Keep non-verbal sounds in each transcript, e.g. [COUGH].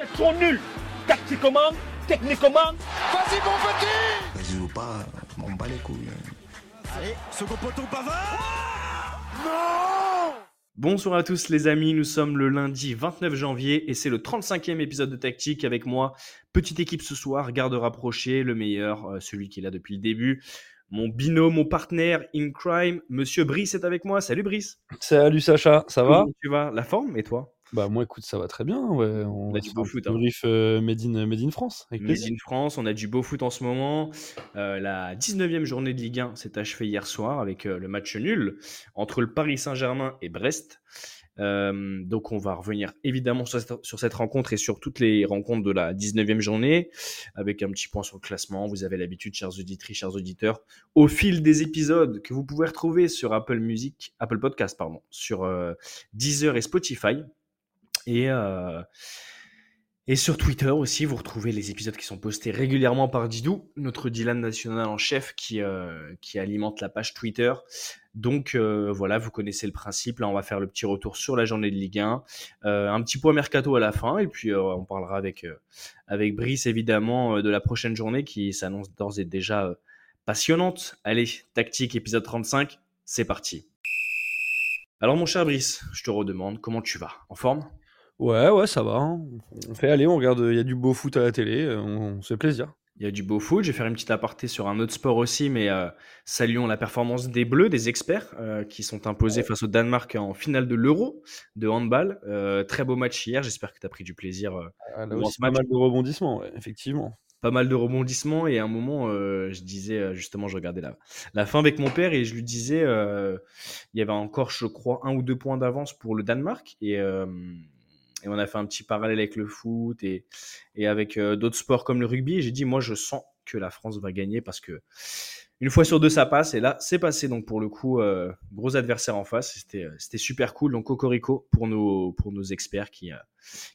Ils sont nuls Tactiquement, techniquement. Vas-y, mon petit Vas-y ou pas, on bat les couilles. Allez, second poteau Pavard Non Bonsoir à tous les amis, nous sommes le lundi 29 janvier et c'est le 35e épisode de Tactique avec moi. Petite équipe ce soir, garde rapproché, le meilleur, euh, celui qui est là depuis le début. Mon binôme, mon partenaire in crime, Monsieur Brice est avec moi. Salut Brice. Salut Sacha, ça va? Comment tu vas? La forme et toi? Bah moi écoute ça va très bien, ouais. On a du beau foot, hein. Brief euh, Made, in, Made in France, avec Made plaisir. in France, on a du beau foot en ce moment. Euh, la 19e journée de Ligue 1 s'est achevée hier soir avec euh, le match nul entre le Paris Saint-Germain et Brest. Donc on va revenir évidemment sur cette, sur cette rencontre et sur toutes les rencontres de la 19e journée avec un petit point sur le classement. Vous avez l'habitude, chers auditrices, chers auditeurs, au fil des épisodes que vous pouvez retrouver sur Apple Music, Apple Podcast, pardon, sur Deezer et Spotify. Et, euh, et sur Twitter aussi, vous retrouvez les épisodes qui sont postés régulièrement par Didou, notre Dylan national en chef qui, euh, qui alimente la page Twitter. Donc euh, voilà, vous connaissez le principe. Là, on va faire le petit retour sur la journée de Ligue 1. Euh, un petit point mercato à la fin. Et puis, on parlera avec, avec Brice, évidemment, de la prochaine journée qui s'annonce d'ores et déjà passionnante. Allez, tactique, épisode 35, c'est parti. Alors, mon cher Brice, je te redemande, comment tu vas? En forme? Ouais, ouais, ça va. hein. On fait aller, on regarde, il y a du beau foot à la télé, euh, on, on se fait plaisir. Il y a du beau foot. Je vais faire une petite aparté sur un autre sport aussi, mais euh, saluons la performance des Bleus, des experts, euh, qui sont imposés face au Danemark en finale de l'Euro de handball. Euh, très beau match hier. J'espère que tu as pris du plaisir. euh, Ah, là aussi, pas mal de rebondissements, ouais, effectivement. pas mal de rebondissements et à un moment, euh, je disais euh, justement, je regardais la, la fin avec mon père et je lui disais, euh, il y avait encore, je crois, un ou deux points d'avance pour le Danemark et, euh, et on a fait un petit parallèle avec le foot et, et avec euh, d'autres sports comme le rugby. J'ai dit, moi, je sens que la France va gagner parce que une fois sur deux, ça passe. Et là, c'est passé. Donc, pour le coup, euh, gros adversaire en face. C'était, euh, c'était super cool. Donc, Cocorico pour nos, pour nos experts qui,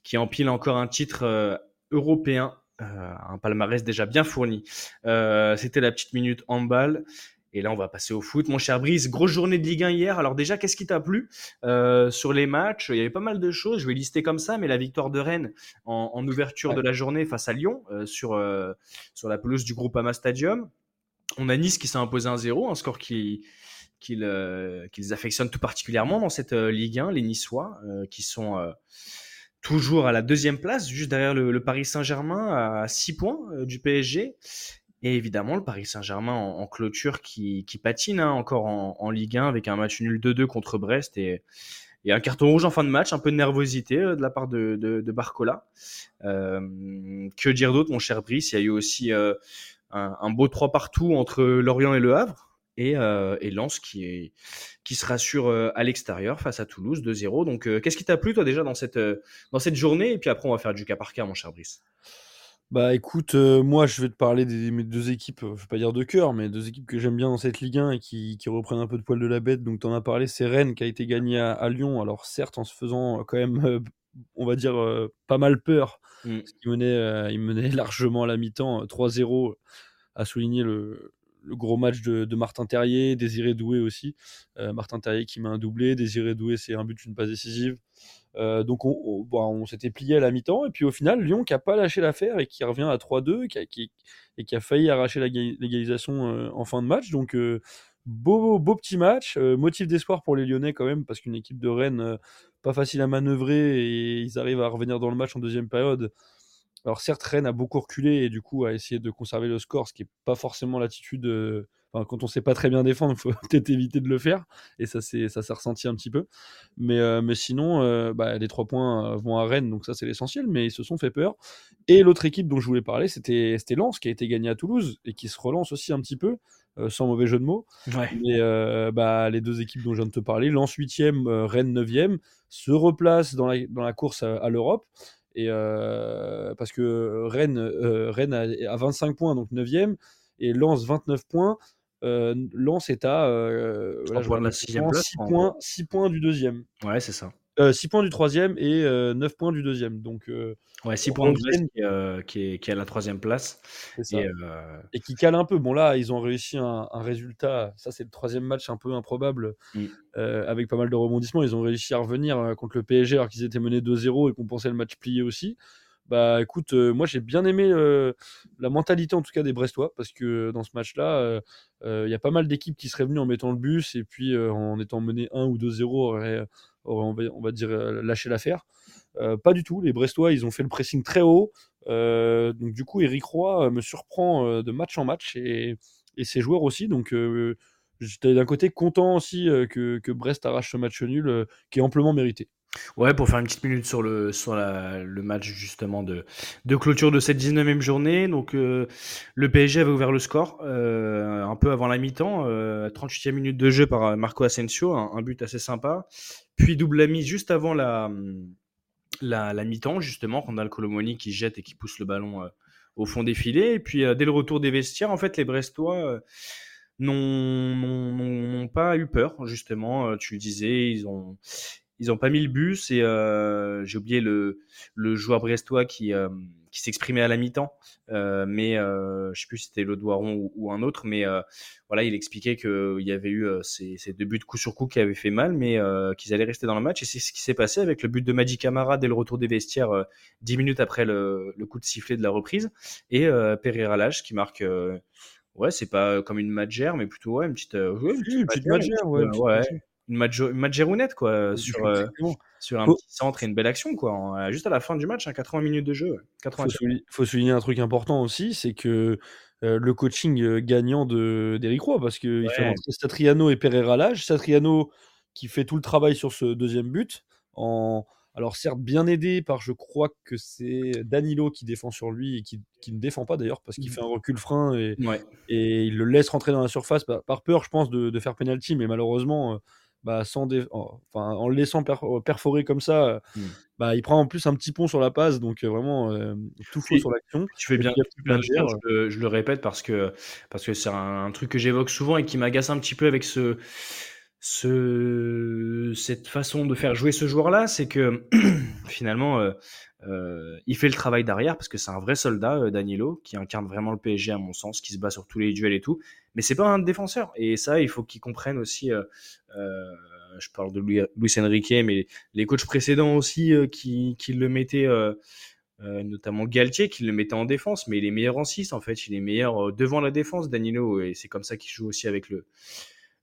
qui empilent encore un titre européen. un palmarès déjà bien fourni. C'était la petite minute handball. Et là, on va passer au foot. Mon cher Brice, grosse journée de Ligue 1 hier. Alors déjà, qu'est-ce qui t'a plu euh, sur les matchs? Il y avait pas mal de choses. Je vais lister comme ça, mais la victoire de Rennes en, en ouverture Ouais. de la journée face à Lyon euh, sur, euh, sur la pelouse du Groupama Stadium. On a Nice qui s'est imposé 1-0, un score qui qu'ils affectionnent tout particulièrement dans cette Ligue 1, les Niçois, qui sont toujours à la deuxième place, juste derrière le, le Paris Saint-Germain, à 6 points du PSG. Et évidemment, le Paris Saint-Germain en, clôture qui, patine hein, encore en, Ligue 1 avec un match nul 2-2 contre Brest et, un carton rouge en fin de match, un peu de nervosité euh, de la part de, Barcola. Euh, que dire d'autre, mon cher Brice? Il y a eu aussi euh, un, beau 3 partout entre Lorient et Le Havre. Et, euh, Lens qui, se rassure à l'extérieur face à Toulouse 2-0. Donc, qu'est-ce qui t'a plu, toi, déjà, dans cette journée? Et puis après, on va faire du cas par cas, mon cher Brice. Bah écoute, euh, moi je vais te parler des mes deux équipes, euh, je vais pas dire de cœur, mais deux équipes que j'aime bien dans cette Ligue 1 et qui, qui reprennent un peu de poil de la bête. Donc t'en as parlé, c'est Rennes qui a été gagné à, à Lyon. Alors certes en se faisant euh, quand même, [LAUGHS] on va dire, pas mal peur, Mm. parce qu'il menait, il menait [LAUGHS] largement à la mi-temps, euh, 3-0, à souligner le, le gros match de, de Martin Terrier, Désiré Doué aussi. Martin Terrier qui met un doublé, Désiré Doué c'est un but, une passe décisive. Euh, donc on, on- s'était plié à la mi-temps et puis au final Lyon qui a pas lâché l'affaire et qui revient à 3-2 qui et qui a failli arracher l'égalisation euh, en fin de match. Donc euh, beau, beau petit match, motif d'espoir pour les Lyonnais quand même parce qu'une équipe de Rennes pas facile à manœuvrer et ils arrivent à revenir dans le match en deuxième période. Alors certes Rennes a beaucoup reculé et du coup a essayé de conserver le score, ce qui est pas forcément l'attitude. Enfin, quand on sait pas très bien défendre, il faut [LAUGHS] peut-être éviter de le faire. Et ça s'est ça s'est ressenti un petit peu. Mais, euh, mais sinon, euh, bah, les trois points euh, vont à Rennes, donc ça c'est l'essentiel, mais ils se sont fait peur. Et l'autre équipe dont je voulais parler, c'était c'était Lens, qui a été gagné à Toulouse, et qui se relance aussi un petit peu, euh, sans mauvais jeu de mots. Ouais. Mais euh, bah, les deux équipes dont je viens de te parler, Lens 8e, euh, Rennes 9e, se replacent dans la, dans la course à, à l'Europe. Et parce que Rennes, Rennes a, a 25 points, donc 9e, et Lens 29 points. Euh, Lens est à euh, Trois je points points, 6 points du deuxième. Ouais, c'est ça. Euh, 6 points du troisième et euh, 9 points du deuxième. Donc, euh, Ouais, 6 On points de revienne. Brest qui, est, euh, à la troisième place. Et, euh, et qui cale un peu. Bon, là, ils ont réussi un, un résultat. Ça, c'est le troisième match un peu improbable, Mm. euh, avec pas mal de rebondissements. Ils ont réussi à revenir euh, contre le PSG alors qu'ils étaient menés 2-0 et qu'on pensait le match plié aussi. Bah écoute, euh, moi j'ai bien aimé euh, la mentalité en tout cas des Brestois parce que dans ce match-là, il y a pas mal d'équipes qui seraient venues en mettant le bus et puis en étant menées 1 ou 2-0 auraient, auraient, on, va, dire, lâché l'affaire. pas du tout, les Brestois ils ont fait le pressing très haut. donc du coup, Eric Roy me surprend de match en match et, ses joueurs aussi. Donc j'étais d'un côté content aussi que, Brest arrache ce match nul qui est amplement mérité. Ouais, pour faire une petite minute sur le, sur le match justement de, de clôture de cette 19e journée. Donc, euh, le PSG avait ouvert le score euh, un peu avant la mi-temps, euh, 38e minute de jeu par Marco Asensio, un, but assez sympa. Puis double la mise juste avant la, la, la mi-temps, justement, Randall Colomoni qui jette et qui pousse le ballon euh, au fond des filets. Et puis, dès le retour des vestiaires, en fait, les Brestois n'ont pas eu peur, justement. tu le disais, ils ont, ils n'ont pas mis le bus et euh, j'ai oublié le, le joueur brestois qui, euh, qui s'exprimait à la mi-temps, euh, mais euh, je sais plus si c'était le ou, ou, un autre, mais euh, voilà, il expliquait qu'il y avait eu euh, ces, ces, deux buts coup sur coup qui avaient fait mal, mais qu'ils allaient rester dans le match. Et c'est ce qui s'est passé avec le but de Magic Camara dès le retour des vestiaires, dix minutes après le, le, coup de sifflet de la reprise. Et Pereira Lage qui marque. Ouais, c'est pas comme une magère, mais plutôt ouais, une petite, ouais, une petite, magère, ouais, ouais une match, rounette quoi, sur, euh, sur un petit centre et une belle action quoi, juste à la fin du match, 80 hein, minutes de jeu. Il faut, souligner un truc important aussi, c'est que euh, le coaching euh, gagnant d'Eric Roy, parce qu'il fait rentrer Satriano et Pereira l'âge. Satriano qui fait tout le travail sur ce deuxième but, en, alors certes bien aidé par, je crois que c'est Danilo qui défend sur lui et qui, qui ne défend pas d'ailleurs parce qu'il mmh. fait un recul frein et, et, il le laisse rentrer dans la surface par, par peur, je pense, de, de, faire penalty, mais malheureusement bah, sans enfin, en le laissant euh, perforer comme ça, mmh. bah, il prend en plus un petit pont sur la passe, donc vraiment tout faux sur l'action. Tu fais bien, bien je, je, le répète parce que parce que c'est un, truc que j'évoque souvent et qui m'agace un petit peu avec ce, ce cette façon de faire jouer ce joueur-là, c'est que [CLEARS THROAT] finalement euh, il fait le travail derrière parce que c'est un vrai soldat, euh, Danilo, qui incarne vraiment le PSG à mon sens, qui se bat sur tous les duels et tout. Mais c'est pas un défenseur. Et ça, il faut qu'il comprenne aussi. Euh, je parle de Luis, Enrique, mais les coachs précédents aussi qui, qui, le mettaient. notamment Galtier qui le mettait en défense, mais il est meilleur en 6 en fait, il est meilleur devant la défense, Danilo, et c'est comme ça qu'il joue aussi avec le,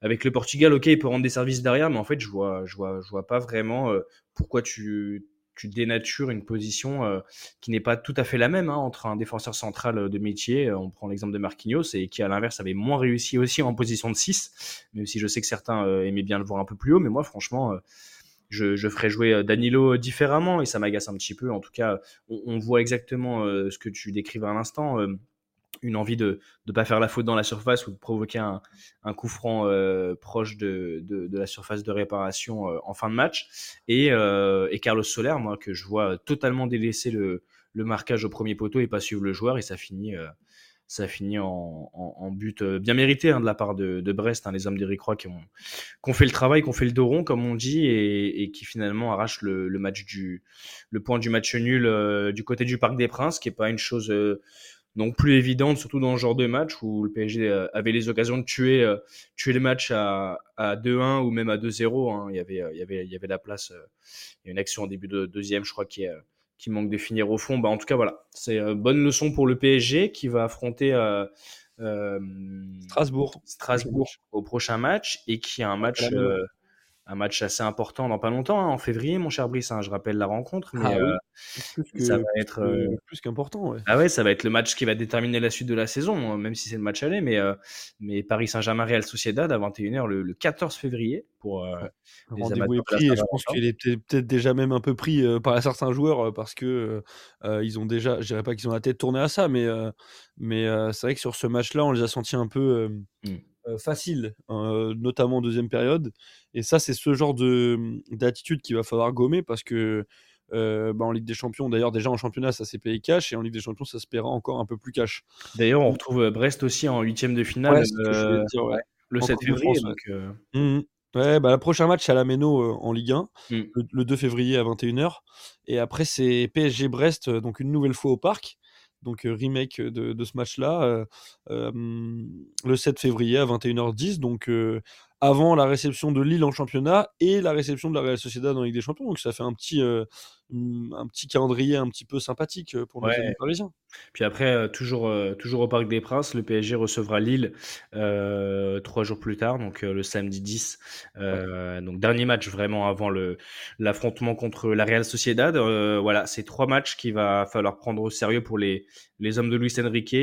avec le Portugal. Ok, il peut rendre des services derrière, mais en fait, je vois, je vois, je vois pas vraiment pourquoi tu tu dénatures une position euh, qui n'est pas tout à fait la même hein, entre un défenseur central euh, de métier, euh, on prend l'exemple de Marquinhos, et qui à l'inverse avait moins réussi aussi en position de 6, même si je sais que certains aimaient bien le voir un peu plus haut, mais moi franchement, je, je, ferais jouer Danilo différemment, et ça m'agace un petit peu. En tout cas, on, on voit exactement ce que tu décrives à l'instant une envie de ne pas faire la faute dans la surface ou de provoquer un, un coup franc euh, proche de, de, de, la surface de réparation euh, en fin de match. Et, euh, et, Carlos Soler, moi, que je vois totalement délaisser le, le, marquage au premier poteau et pas suivre le joueur, et ça finit, euh, ça finit en, en, en, but euh, bien mérité hein, de la part de, de Brest, hein, les hommes d'Eric Roy qui ont, qui ont, fait le travail, qui ont fait le dos rond, comme on dit, et, et qui finalement arrachent le, le, match du, le point du match nul du côté du Parc des Princes, qui est pas une chose donc plus évidente, surtout dans ce genre de match où le PSG euh, avait les occasions de tuer, euh, tuer le match à, à 2-1 ou même à 2-0. Hein. Il, y avait, euh, il, y avait, il y avait la place. il y a une action en début de deuxième, je crois, qui, qui manque de finir au fond. Bah, en tout cas, voilà. C'est une bonne leçon pour le PSG qui va affronter Strasbourg. Strasbourg au prochain match et qui a un match un match assez important dans pas longtemps, hein, en février, mon cher Brice. Hein, je rappelle la rencontre, mais ah euh, ça va être euh, plus qu'important. Ah ouais, ça va être le match qui va déterminer la suite de la saison, hein, même si c'est le match aller. Mais, euh, mais Paris Saint-Germain Real Sociedad à 21h le, 14 février pour pris. Et je pense qu'il est peut-être déjà même un peu pris par certains joueurs parce que ils ont déjà, je dirais pas qu'ils ont la tête tournée à ça, mais mais c'est vrai que sur ce match-là, on les a sentis un peu. Mmh. Euh, facile, hein, notamment en deuxième période. Et ça, c'est ce genre de, d'attitude qu'il va falloir gommer parce que euh, bah, en Ligue des Champions, d'ailleurs, déjà en championnat, ça s'est payé cash et en Ligue des Champions, ça se paiera encore un peu plus cash. D'ailleurs, on retrouve euh, Brest aussi en huitième de finale le 7 février. Mmh, mmh. Ouais, bah, le prochain match, c'est à la Méno en Ligue 1, mmh. le, 2 février à 21h. Et après, c'est PSG-Brest, donc une nouvelle fois au parc donc remake de, ce match-là, le 7 février à 21h10. Donc avant la réception de Lille en championnat et la réception de la Real Sociedad en Ligue des Champions. Donc ça fait un petit, euh, mm, un petit calendrier un petit peu sympathique euh, pour nos Ouais. parisiens. Puis après, euh, toujours, toujours au Parc des Princes, le PSG recevra Lille euh, trois jours plus tard, donc le samedi 10. Euh, Donc dernier match vraiment avant l'affrontement contre la Real Sociedad. Voilà, c'est trois matchs qu'il va falloir prendre au sérieux pour les, les hommes de Luis Enrique,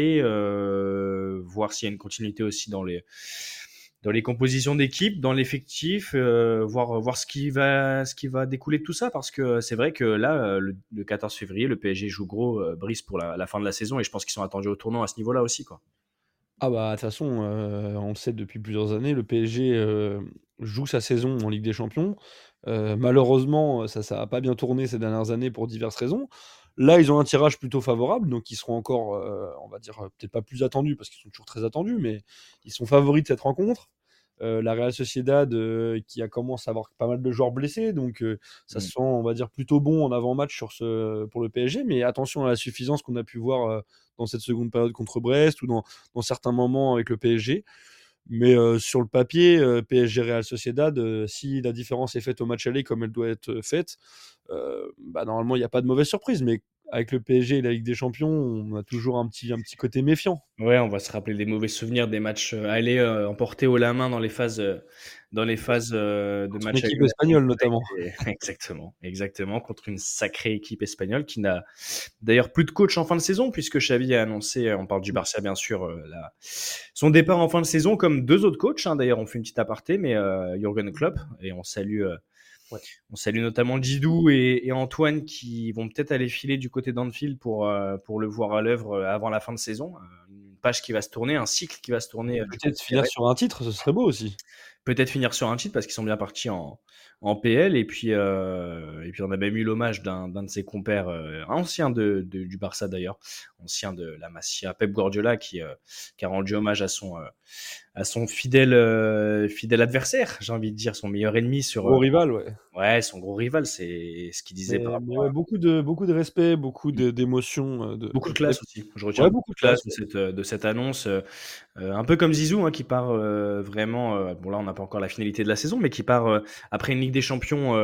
voir s'il y a une continuité aussi dans les dans les compositions d'équipe, dans l'effectif, euh, voir voir ce qui va ce qui va découler de tout ça parce que c'est vrai que là euh, le, le 14 février le PSG joue gros euh, brise pour la, fin de la saison et je pense qu'ils sont attendus au tournant à ce niveau-là aussi quoi. Ah bah de toute façon, on le sait depuis plusieurs années, le PSG joue sa saison en Ligue des Champions. Malheureusement, ça ça a pas bien tourné ces dernières années pour diverses raisons. Là, ils ont un tirage plutôt favorable, donc ils seront encore, euh, on va dire, euh, peut-être pas plus attendus parce qu'ils sont toujours très attendus, mais ils sont favoris de cette rencontre. Euh, la Real Sociedad euh, qui a commencé à avoir pas mal de joueurs blessés, donc euh, ça Mm. se sent, on va dire, plutôt bon en avant-match sur ce, pour le PSG, mais attention à la suffisance qu'on a pu voir dans cette seconde période contre Brest ou dans, dans certains moments avec le PSG. Mais euh, sur le papier, euh, PSG Real Sociedad, si la différence est faite au match aller comme elle doit être faite, bah, normalement il n'y a pas de mauvaise surprise. Mais avec le PSG et la Ligue des Champions, on a toujours un petit, un petit côté méfiant. Ouais, on va se rappeler des mauvais souvenirs des matchs euh, allés euh, emportés haut la main dans les phases euh, dans les phases euh, de Contre match une équipe allés. espagnole notamment. [LAUGHS] Exactement, exactement, contre une sacrée équipe espagnole qui n'a d'ailleurs plus de coach en fin de saison, puisque Xavi a annoncé, euh, on parle du Barça bien sûr, la- son départ en fin de saison, comme deux autres coachs. hein. D'ailleurs, on fait une petite aparté, mais Jürgen Klopp, et on salue, Ouais. on salue notamment Didou et, et Antoine qui vont peut-être aller filer du côté d'Anfield pour, euh, pour le voir à l'œuvre euh, avant la fin de saison. Euh, Une page qui va se tourner, un cycle qui va se tourner. Peut-être finir sur un titre, ce serait beau aussi. peut-être finir sur un titre parce qu'ils sont bien partis en, en PL et puis euh, et puis on a même eu l'hommage d'un d'un de ses compères euh, ancien de, de- du Barça d'ailleurs ancien de la Masia Pep Guardiola qui euh, qui a rendu hommage à son euh, à son fidèle euh, fidèle adversaire j'ai envie de dire son meilleur ennemi sur Gros rival, ouais. ouais son gros rival c'est ce qu'il disait Mais- par rapport à- beaucoup, de, beaucoup de respect, beaucoup d'émotion. De, Beaucoup de classe aussi. Je retiens Ouais, beaucoup de classe de cette, de cette annonce. euh, un peu comme Zizou, hein, qui part euh, vraiment. euh, bon, là, on n'a pas encore la finalité de la saison, mais qui part après une Ligue des Champions.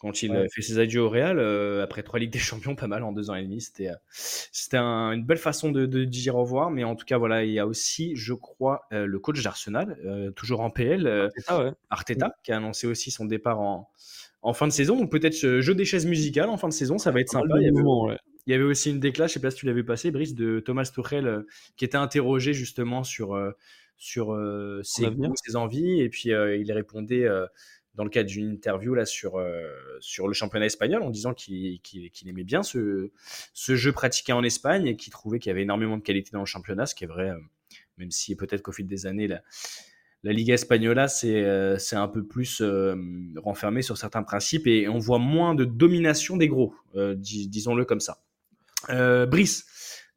Quand il Ouais. euh, fait ses adieux au Real, euh, après trois Ligues des Champions, pas mal en deux ans et demi. C'était, euh, c'était un- une belle façon de, de dire au revoir. Mais en tout cas, voilà, il y a aussi, je crois, euh, le coach d'Arsenal, toujours en PL, ouais. Arteta, qui a annoncé aussi son départ en, en fin de saison. Donc peut-être jeu des chaises musicales en fin de saison, ça va être sympa. Il y avait- mouvements, ouais. il y avait aussi une déclasse, je sais pas si tu l'as vu passer, Brice, de Thomas Tuchel, qui était interrogé justement sur, sur ses goûts, ses envies, et puis il répondait dans le cadre d'une interview là sur, euh, sur le championnat espagnol en disant qu'il aimait bien ce, jeu pratiqué en Espagne et qu'il trouvait qu'il y avait énormément de qualité dans le championnat, ce qui est vrai, euh, même si peut-être qu'au fil des années, la, Liga Espagnola, c'est euh, un peu plus euh, renfermé sur certains principes et on voit moins de domination des gros, dis- disons-le comme ça. Brice,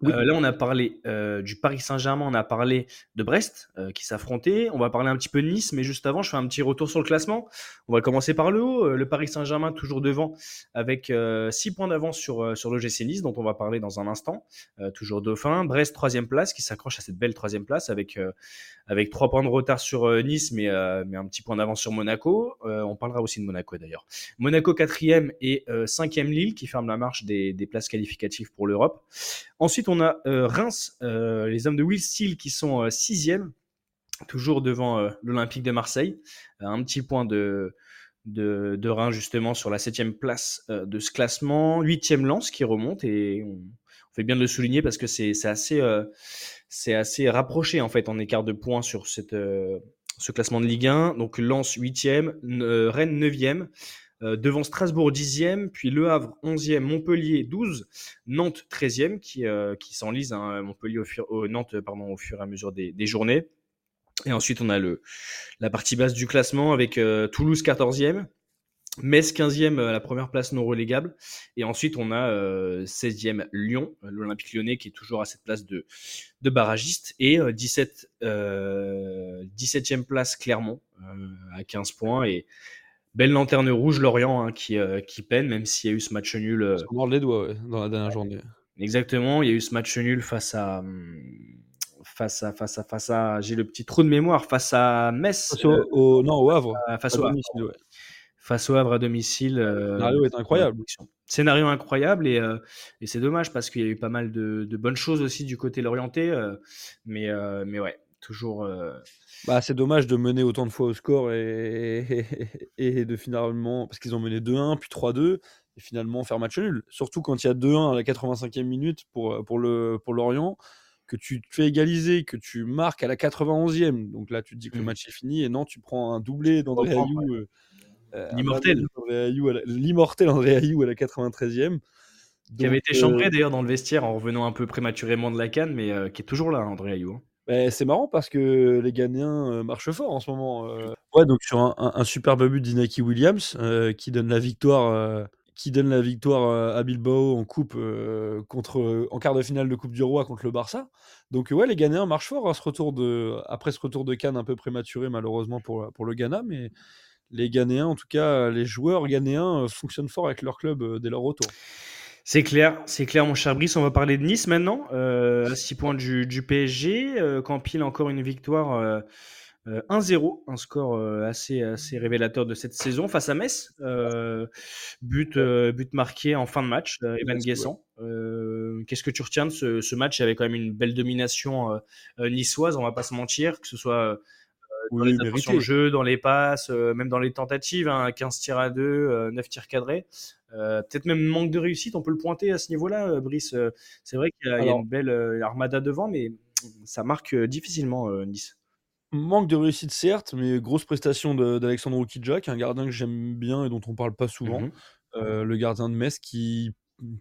Euh, là on a parlé euh, du Paris Saint-Germain, on a parlé de Brest euh, qui s'affrontait, on va parler un petit peu de Nice, mais juste avant je fais un petit retour sur le classement. On va commencer par le haut, Euh, le Paris Saint-Germain toujours devant avec 6 points d'avance sur, euh, sur l'OGC Nice dont on va parler dans un instant, Euh, toujours dauphin. Brest troisième place qui s'accroche à cette belle troisième place avec, euh, avec 3 points de retard sur euh, Nice mais, euh, mais un petit point d'avance sur Monaco. Euh, on parlera aussi de Monaco d'ailleurs. Monaco quatrième et cinquième Lille qui ferme la marche des, places qualificatives pour l'Europe. Ensuite, on a Reims, les hommes de Will Steele qui sont sixième, toujours devant l'Olympique de Marseille. Un petit point de, Reims justement sur la septième place de ce classement. Huitième Lance qui remonte et fait bien de le souligner parce que c'est assez, euh, assez rapproché en fait en écart de points sur cette, euh, ce classement de Ligue 1. Donc Lens 8e, euh, Rennes 9e, euh, devant Strasbourg 10e, puis Le Havre 11e, Montpellier 12, Nantes 13e qui, qui s'enlise, hein, Montpellier au fur, Nantes pardon, au fur et à mesure des, des journées. Et ensuite on a le, la partie basse du classement avec Toulouse 14e, Metz 15e à la première place non relégable. Et ensuite, on a euh, 16e Lyon, euh, l'Olympique lyonnais qui est toujours à cette place de, de barragiste. Et euh, 17, euh, 17e place Clermont euh, à 15 points. Et belle lanterne rouge Lorient hein, qui, euh, qui peine, même s'il y a eu ce match nul. euh, On mord les doigts ouais, dans la dernière journée. Exactement, il y a eu ce match nul face à, face à face à face à j'ai le petit trou de mémoire face à Metz Face au, au- non, au Havre. euh, face au Havre. Face au Havre à domicile. euh, scénario est incroyable. Scénario incroyable et, euh, et c'est dommage parce qu'il y a eu pas mal de, de bonnes choses aussi du côté lorientais, euh, mais euh, mais ouais, toujours. euh, Bah, c'est dommage de mener autant de fois au score et, et de finalement. Parce qu'ils ont mené 2-1, puis 3-2, et finalement faire match nul. Surtout quand il y a 2-1 à la 85e minute pour, pour, le, pour Lorient, que tu te fais égaliser, que tu marques à la 91e. Donc là, tu te dis que le Mhm. match est fini, et non, tu prends un doublé d'André Ayou. euh, euh, un L'immortel. À la- L'immortel André Ayou à la 93e. qui avait été euh, chambré d'ailleurs dans le vestiaire en revenant un peu prématurément de la canne, mais euh, qui est toujours là, André Ayou. hein. C'est marrant parce que les Ghanéens euh, marchent fort en ce moment. euh. Ouais, donc sur un, un- un superbe but d'Inaki Williams euh, qui donne la victoire, euh, qui donne la victoire euh, à Bilbao en coupe euh, contre, en quart de finale de Coupe du Roi contre le Barça. Donc ouais, les Ghanéens marchent fort à ce retour de, après ce retour de Cannes un peu prématuré malheureusement pour, pour le Ghana, mais les Ghanéens, en tout cas les joueurs ghanéens euh, fonctionnent fort avec leur club euh, dès leur retour. C'est clair, c'est clair, mon cher Brice. On va parler de Nice maintenant. Euh, à 6 points du, du PSG. Euh, Campile encore une victoire euh, euh, 1-0. Un score euh, assez, assez révélateur de cette saison face à Metz. Euh, but, euh, but marqué en fin de match, euh, Evan Guessant. Euh, Qu'est-ce que tu retiens de ce, ce match? Il y avait quand même une belle domination euh, euh, niçoise, on va pas se mentir, que ce soit euh, dans les de jeu, dans les passes, euh, même dans les tentatives, hein, 15 tirs à 2, euh, 9 tirs cadrés. Euh, Peut-être même manque de réussite, on peut le pointer à ce niveau-là, euh, Brice. Euh, c'est vrai qu'il y, a- y une belle euh, armada devant, mais ça marque euh, difficilement euh, Nice. Manque de réussite, certes, mais grosse prestation d'Alexandre Oukidjak, un gardien que j'aime bien et dont on parle pas souvent. Mhm. Euh, le gardien de Metz qui,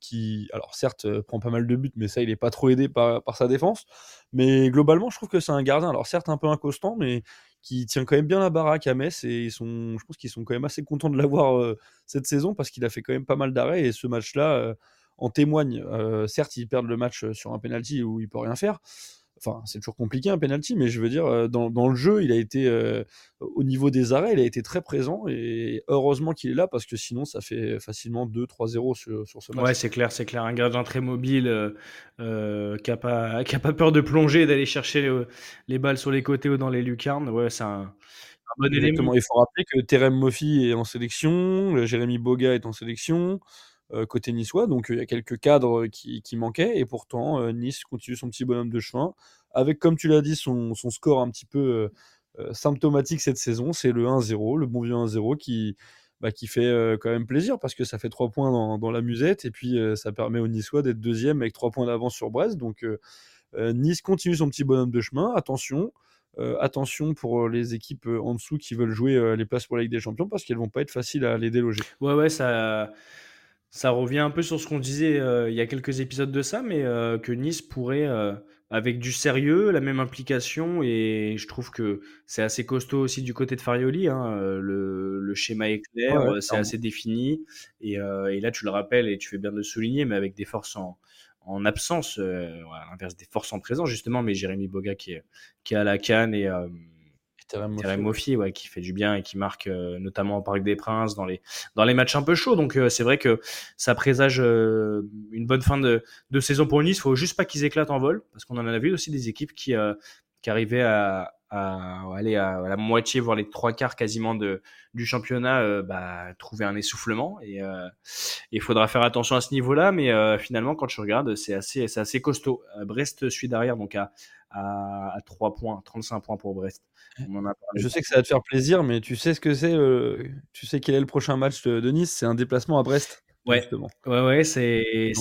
qui alors certes, euh, prend pas mal de buts, mais ça, il est pas trop aidé par, par sa défense. Mais globalement, je trouve que c'est un gardien, alors certes un peu inconstant, mais qui tient quand même bien la baraque à Metz et je pense qu'ils sont quand même assez contents de l'avoir cette saison parce qu'il a fait quand même pas mal d'arrêts et ce match-là en témoigne. Certes, ils perdent le match sur un penalty où il peut rien faire. Enfin, c'est toujours compliqué un penalty, mais je veux dire, euh, dans, dans le jeu, il a été euh, au niveau des arrêts, il a été très présent et heureusement qu'il est là parce que sinon, ça fait facilement 2-3-0 sur, sur ce match. Ouais, c'est clair, c'est clair. Un gardien très mobile, euh, qui n'a pas, [LAUGHS] qui a pas peur de plonger, d'aller chercher les, les balles sur les côtés ou dans les lucarnes. Ouais, c'est un, bon élément. Exactement. Il faut rappeler que Terem Moffi est en sélection, Jérémy Boga est en sélection, côté niçois. Donc euh, il y a quelques cadres qui, qui manquaient. Et pourtant, euh, Nice continue son petit bonhomme de chemin. Avec, comme tu l'as dit, son, son score un petit peu euh, euh, symptomatique cette saison. C'est le 1-0, le bon vieux 1-0 qui, bah, qui fait euh, quand même plaisir parce que ça fait 3 points dans, dans la musette. Et puis euh, ça permet aux Niçois d'être deuxième avec 3 points d'avance sur Brest. Donc euh, euh, Nice continue son petit bonhomme de chemin. Attention. Euh, attention pour les équipes euh, en dessous qui veulent jouer euh, les places pour la Ligue des Champions parce qu'elles vont pas être faciles à les déloger. Ouais, ouais, ça, ça revient un peu sur ce qu'on disait euh, il y a quelques épisodes de ça, mais euh, que Nice pourrait, euh, avec du sérieux, la même implication, et je trouve que c'est assez costaud aussi du côté de Farioli. hein, le, le schéma est clair, Ouais, ouais, c'est assez défini, et, et là tu le rappelles et tu fais bien de le souligner, mais avec des forces en, en absence, à l'inverse des forces en présence justement, mais Jérémy Boga qui est, qui est à la canne et. Terem Moffi, ouais, qui fait du bien et qui marque euh, notamment au Parc des Princes dans les, dans matchs un peu chauds. Donc euh, c'est vrai que ça présage euh, une bonne fin de, saison pour Nice. Il faut juste pas qu'ils éclatent en vol, parce qu'on en a vu aussi des équipes qui, qui arrivaient à, à aller à, la moitié, voire les trois quarts quasiment de, du championnat, euh, bah, trouver un essoufflement. Et euh, il faudra faire attention à ce niveau-là. Mais euh, finalement, quand tu regardes, c'est assez, c'est assez costaud. Euh, Brest suit derrière, donc à, à, à 3 points, 35 points pour Brest. On en a parlé. Je sais que ça va te faire plaisir, mais tu sais ce que c'est euh, Tu sais quel est le prochain match de, de Nice? C'est un déplacement à Brest. Ouais. Justement. Ouais, ouais, c'est-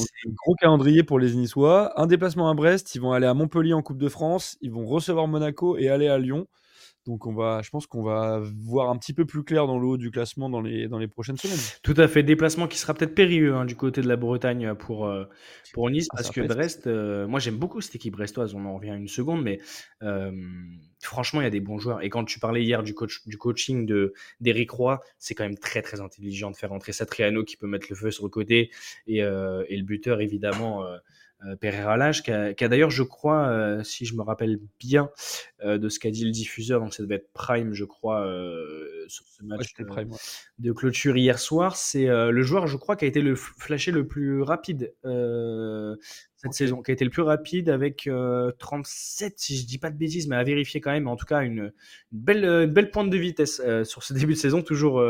gros calendrier pour les Niçois. Un déplacement à Brest. Ils vont aller à Montpellier en Coupe de France. Ils vont recevoir Monaco et aller à Lyon. Donc on va, je pense qu'on va voir un petit peu plus clair dans le haut du classement dans les, dans les prochaines semaines. Tout à fait. Déplacement qui sera peut-être périlleux hein, du côté de la Bretagne pour, euh, pour Nice, Ah, parce que. Brest, euh, moi j'aime beaucoup cette équipe brestoise, on en revient une seconde, mais euh, franchement, il y a des bons joueurs. Et quand tu parlais hier du, coach, du coaching de- d'Eric Roy, c'est quand même très très intelligent de faire entrer Satriano qui peut mettre le feu sur le côté, et, et le buteur évidemment. Euh, Pereira Lage, qui a, qui a d'ailleurs, je crois, euh, si je me rappelle bien euh, de ce qu'a dit le diffuseur, donc ça devait être Prime, je crois, euh, sur ce match Ouais, euh, prime, ouais. de clôture hier soir. C'est euh, le joueur, je crois, qui a été le flashé le plus rapide. Euh, cette saison, qui a été le plus rapide avec 37, si je dis pas de bêtises, mais à vérifier quand même. En tout cas, une, belle, une belle pointe de vitesse sur ce [LAUGHS] début de saison. Toujours,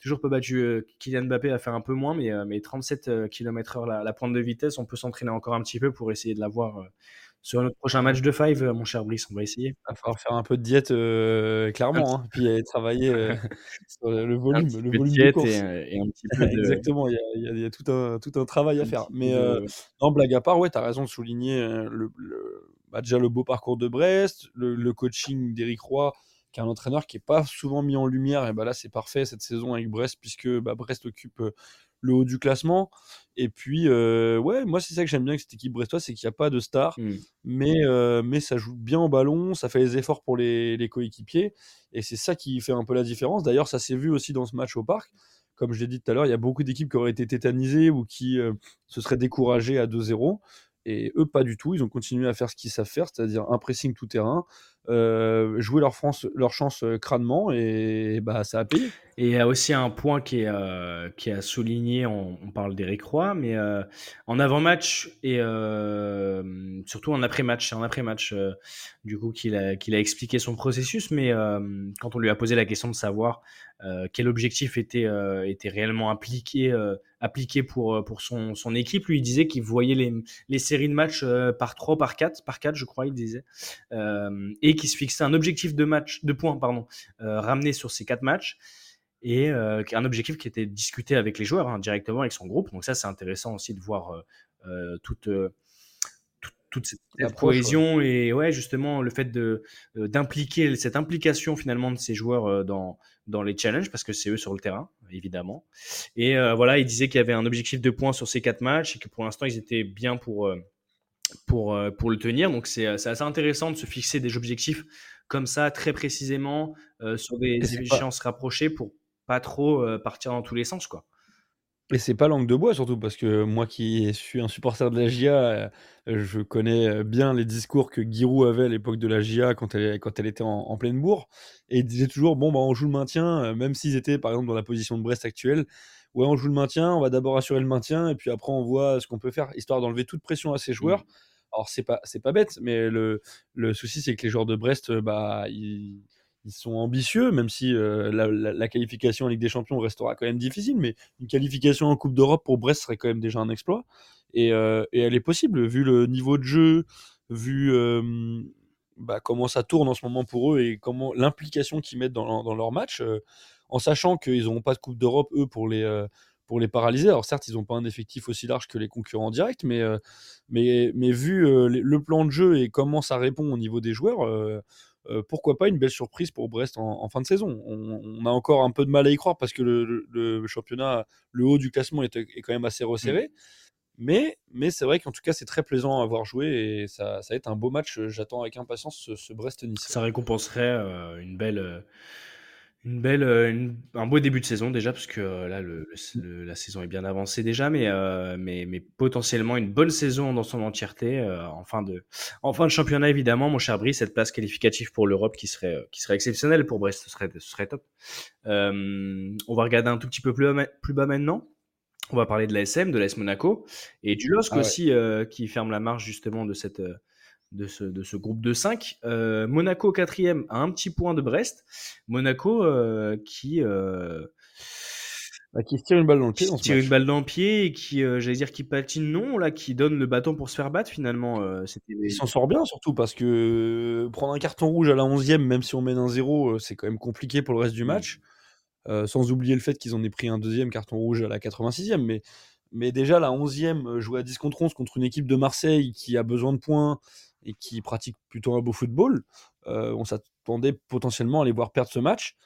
toujours pas battu. Kylian Mbappé a fait un peu moins, mais, mais 37 km/h la, la, pointe de vitesse. On peut s'entraîner encore un petit peu pour essayer de l'avoir sur notre prochain match de five, euh, mon cher Brice, on va essayer. Il va falloir faire un peu de diète, euh, clairement, hein, puis travailler euh, [LAUGHS] sur le volume, le volume de course. Et, un petit [LAUGHS] peu de... Exactement, il y, a, il y a, tout, un, tout un travail à faire. Mais non, blague à part, ouais, tu as raison de souligner le, bah, déjà le beau parcours de Brest, le, coaching d'Éric Roy, qui est un entraîneur qui n'est pas souvent mis en lumière. Et bah là, c'est parfait cette saison avec Brest, puisque bah, Brest occupe le haut du classement. Et puis, euh, ouais, moi, c'est ça que j'aime bien avec cette équipe brestoise, c'est qu'il n'y a pas de star, mmh. mais, euh, mais ça joue bien au ballon, ça fait les efforts pour les, les coéquipiers, et c'est ça qui fait un peu la différence. D'ailleurs, ça s'est vu aussi dans ce match au parc. Comme je l'ai dit tout à l'heure, il y a beaucoup d'équipes qui auraient été tétanisées ou qui euh, se seraient découragées à 2-0. Et eux, pas du tout. Ils ont continué à faire ce qu'ils savent faire, c'est-à-dire un pressing tout terrain, euh, jouer leur, chance euh, crânement, et bah, ça a payé. Et il y a aussi un point qui est, euh, qui a souligné, on, parle d'Eric Roy, mais en avant-match et surtout en après-match, c'est en après-match du coup qu'il a, qu'il a expliqué son processus, mais quand on lui a posé la question de savoir quel objectif était, était réellement appliqué appliqué pour, pour son, son équipe. Lui, il disait qu'il voyait les, les, séries de matchs par 3, par 4, par 4, je crois, il disait, euh, et qu'il se fixait un objectif de match, de points, pardon, ramené sur ces 4 matchs et un objectif qui était discuté avec les joueurs hein, directement avec son groupe. Donc ça, c'est intéressant aussi de voir toute, toute, cette, cohésion et ouais, justement le fait de d'impliquer cette implication finalement de ces joueurs dans dans les challenges parce que c'est eux sur le terrain, évidemment. Et euh, voilà, il disait qu'il y avait un objectif de points sur ces quatre matchs et que pour l'instant, ils étaient bien pour, euh, pour, euh, pour le tenir. Donc, c'est assez intéressant de se fixer des objectifs comme ça, très précisément, sur des échéances rapprochées pour pas trop partir dans tous les sens, quoi. Et c'est pas langue de bois surtout parce que moi qui suis un supporter de la GIA, je connais bien les discours que Giroud avait à l'époque de la GIA quand elle, quand elle était en, pleine bourre. Et il disait toujours bon, bah, on joue le maintien, même s'ils étaient par exemple dans la position de Brest actuelle. Ouais, on joue le maintien, on va d'abord assurer le maintien et puis après on voit ce qu'on peut faire histoire d'enlever toute pression à ses joueurs. Mmh. Alors c'est pas, c'est pas bête, mais le, le souci c'est que les joueurs de Brest, bah, ils ils sont ambitieux, même si euh, la, qualification en Ligue des Champions restera quand même difficile, mais une qualification en Coupe d'Europe pour Brest serait quand même déjà un exploit. Et, euh, elle est possible, vu le niveau de jeu, vu euh, bah, comment ça tourne en ce moment pour eux et comment l'implication qu'ils mettent dans, dans, leur match, en sachant qu'ils n'auront pas de Coupe d'Europe, eux, pour les, pour les paralyser. Alors certes, ils n'ont pas un effectif aussi large que les concurrents directs, mais, mais, mais vu le plan de jeu et comment ça répond au niveau des joueurs euh, pourquoi pas une belle surprise pour Brest en, fin de saison? On, a encore un peu de mal à y croire parce que le, championnat, le haut du classement est, quand même assez resserré. Mmh. Mais, mais c'est vrai qu'en tout cas, c'est très plaisant à avoir joué et ça, ça va être un beau match. J'attends avec impatience ce, Brest-Nice. Ça récompenserait euh, une belle une belle, euh, un beau début de saison déjà, parce que euh, là, le, la saison est bien avancée déjà, mais, euh, mais, mais, potentiellement une bonne saison dans son entièreté en, fin de, en fin de championnat, évidemment, mon cher Brice, cette place qualificative pour l'Europe qui serait, qui serait exceptionnelle pour Brest, ce serait, ce serait top. on va regarder un tout petit peu plus bas, plus bas maintenant. On va parler de l'ASM, de l'AS Monaco et du LOSC ah aussi, qui ferme la marche justement de cette de ce, de ce groupe de 5. Euh, Monaco quatrième à un petit point de Brest. Monaco euh, qui euh, bah, qui se tire une balle dans le pied. tire une balle dans le pied et qui, j'allais dire, qui patine non, là, qui donne le bâton pour se faire battre finalement. Il s'en sort bien surtout parce que prendre un carton rouge à la 11e, même si on mène un 0, c'est quand même compliqué pour le reste du mmh. match. sans oublier le fait qu'ils en aient pris un deuxième carton rouge à la 86e. Mais, mais déjà, la 11e, jouer à 10 contre 11 contre une équipe de Marseille qui a besoin de points, et qui pratique plutôt un beau football, euh, on s'attendait potentiellement à les voir perdre ce match.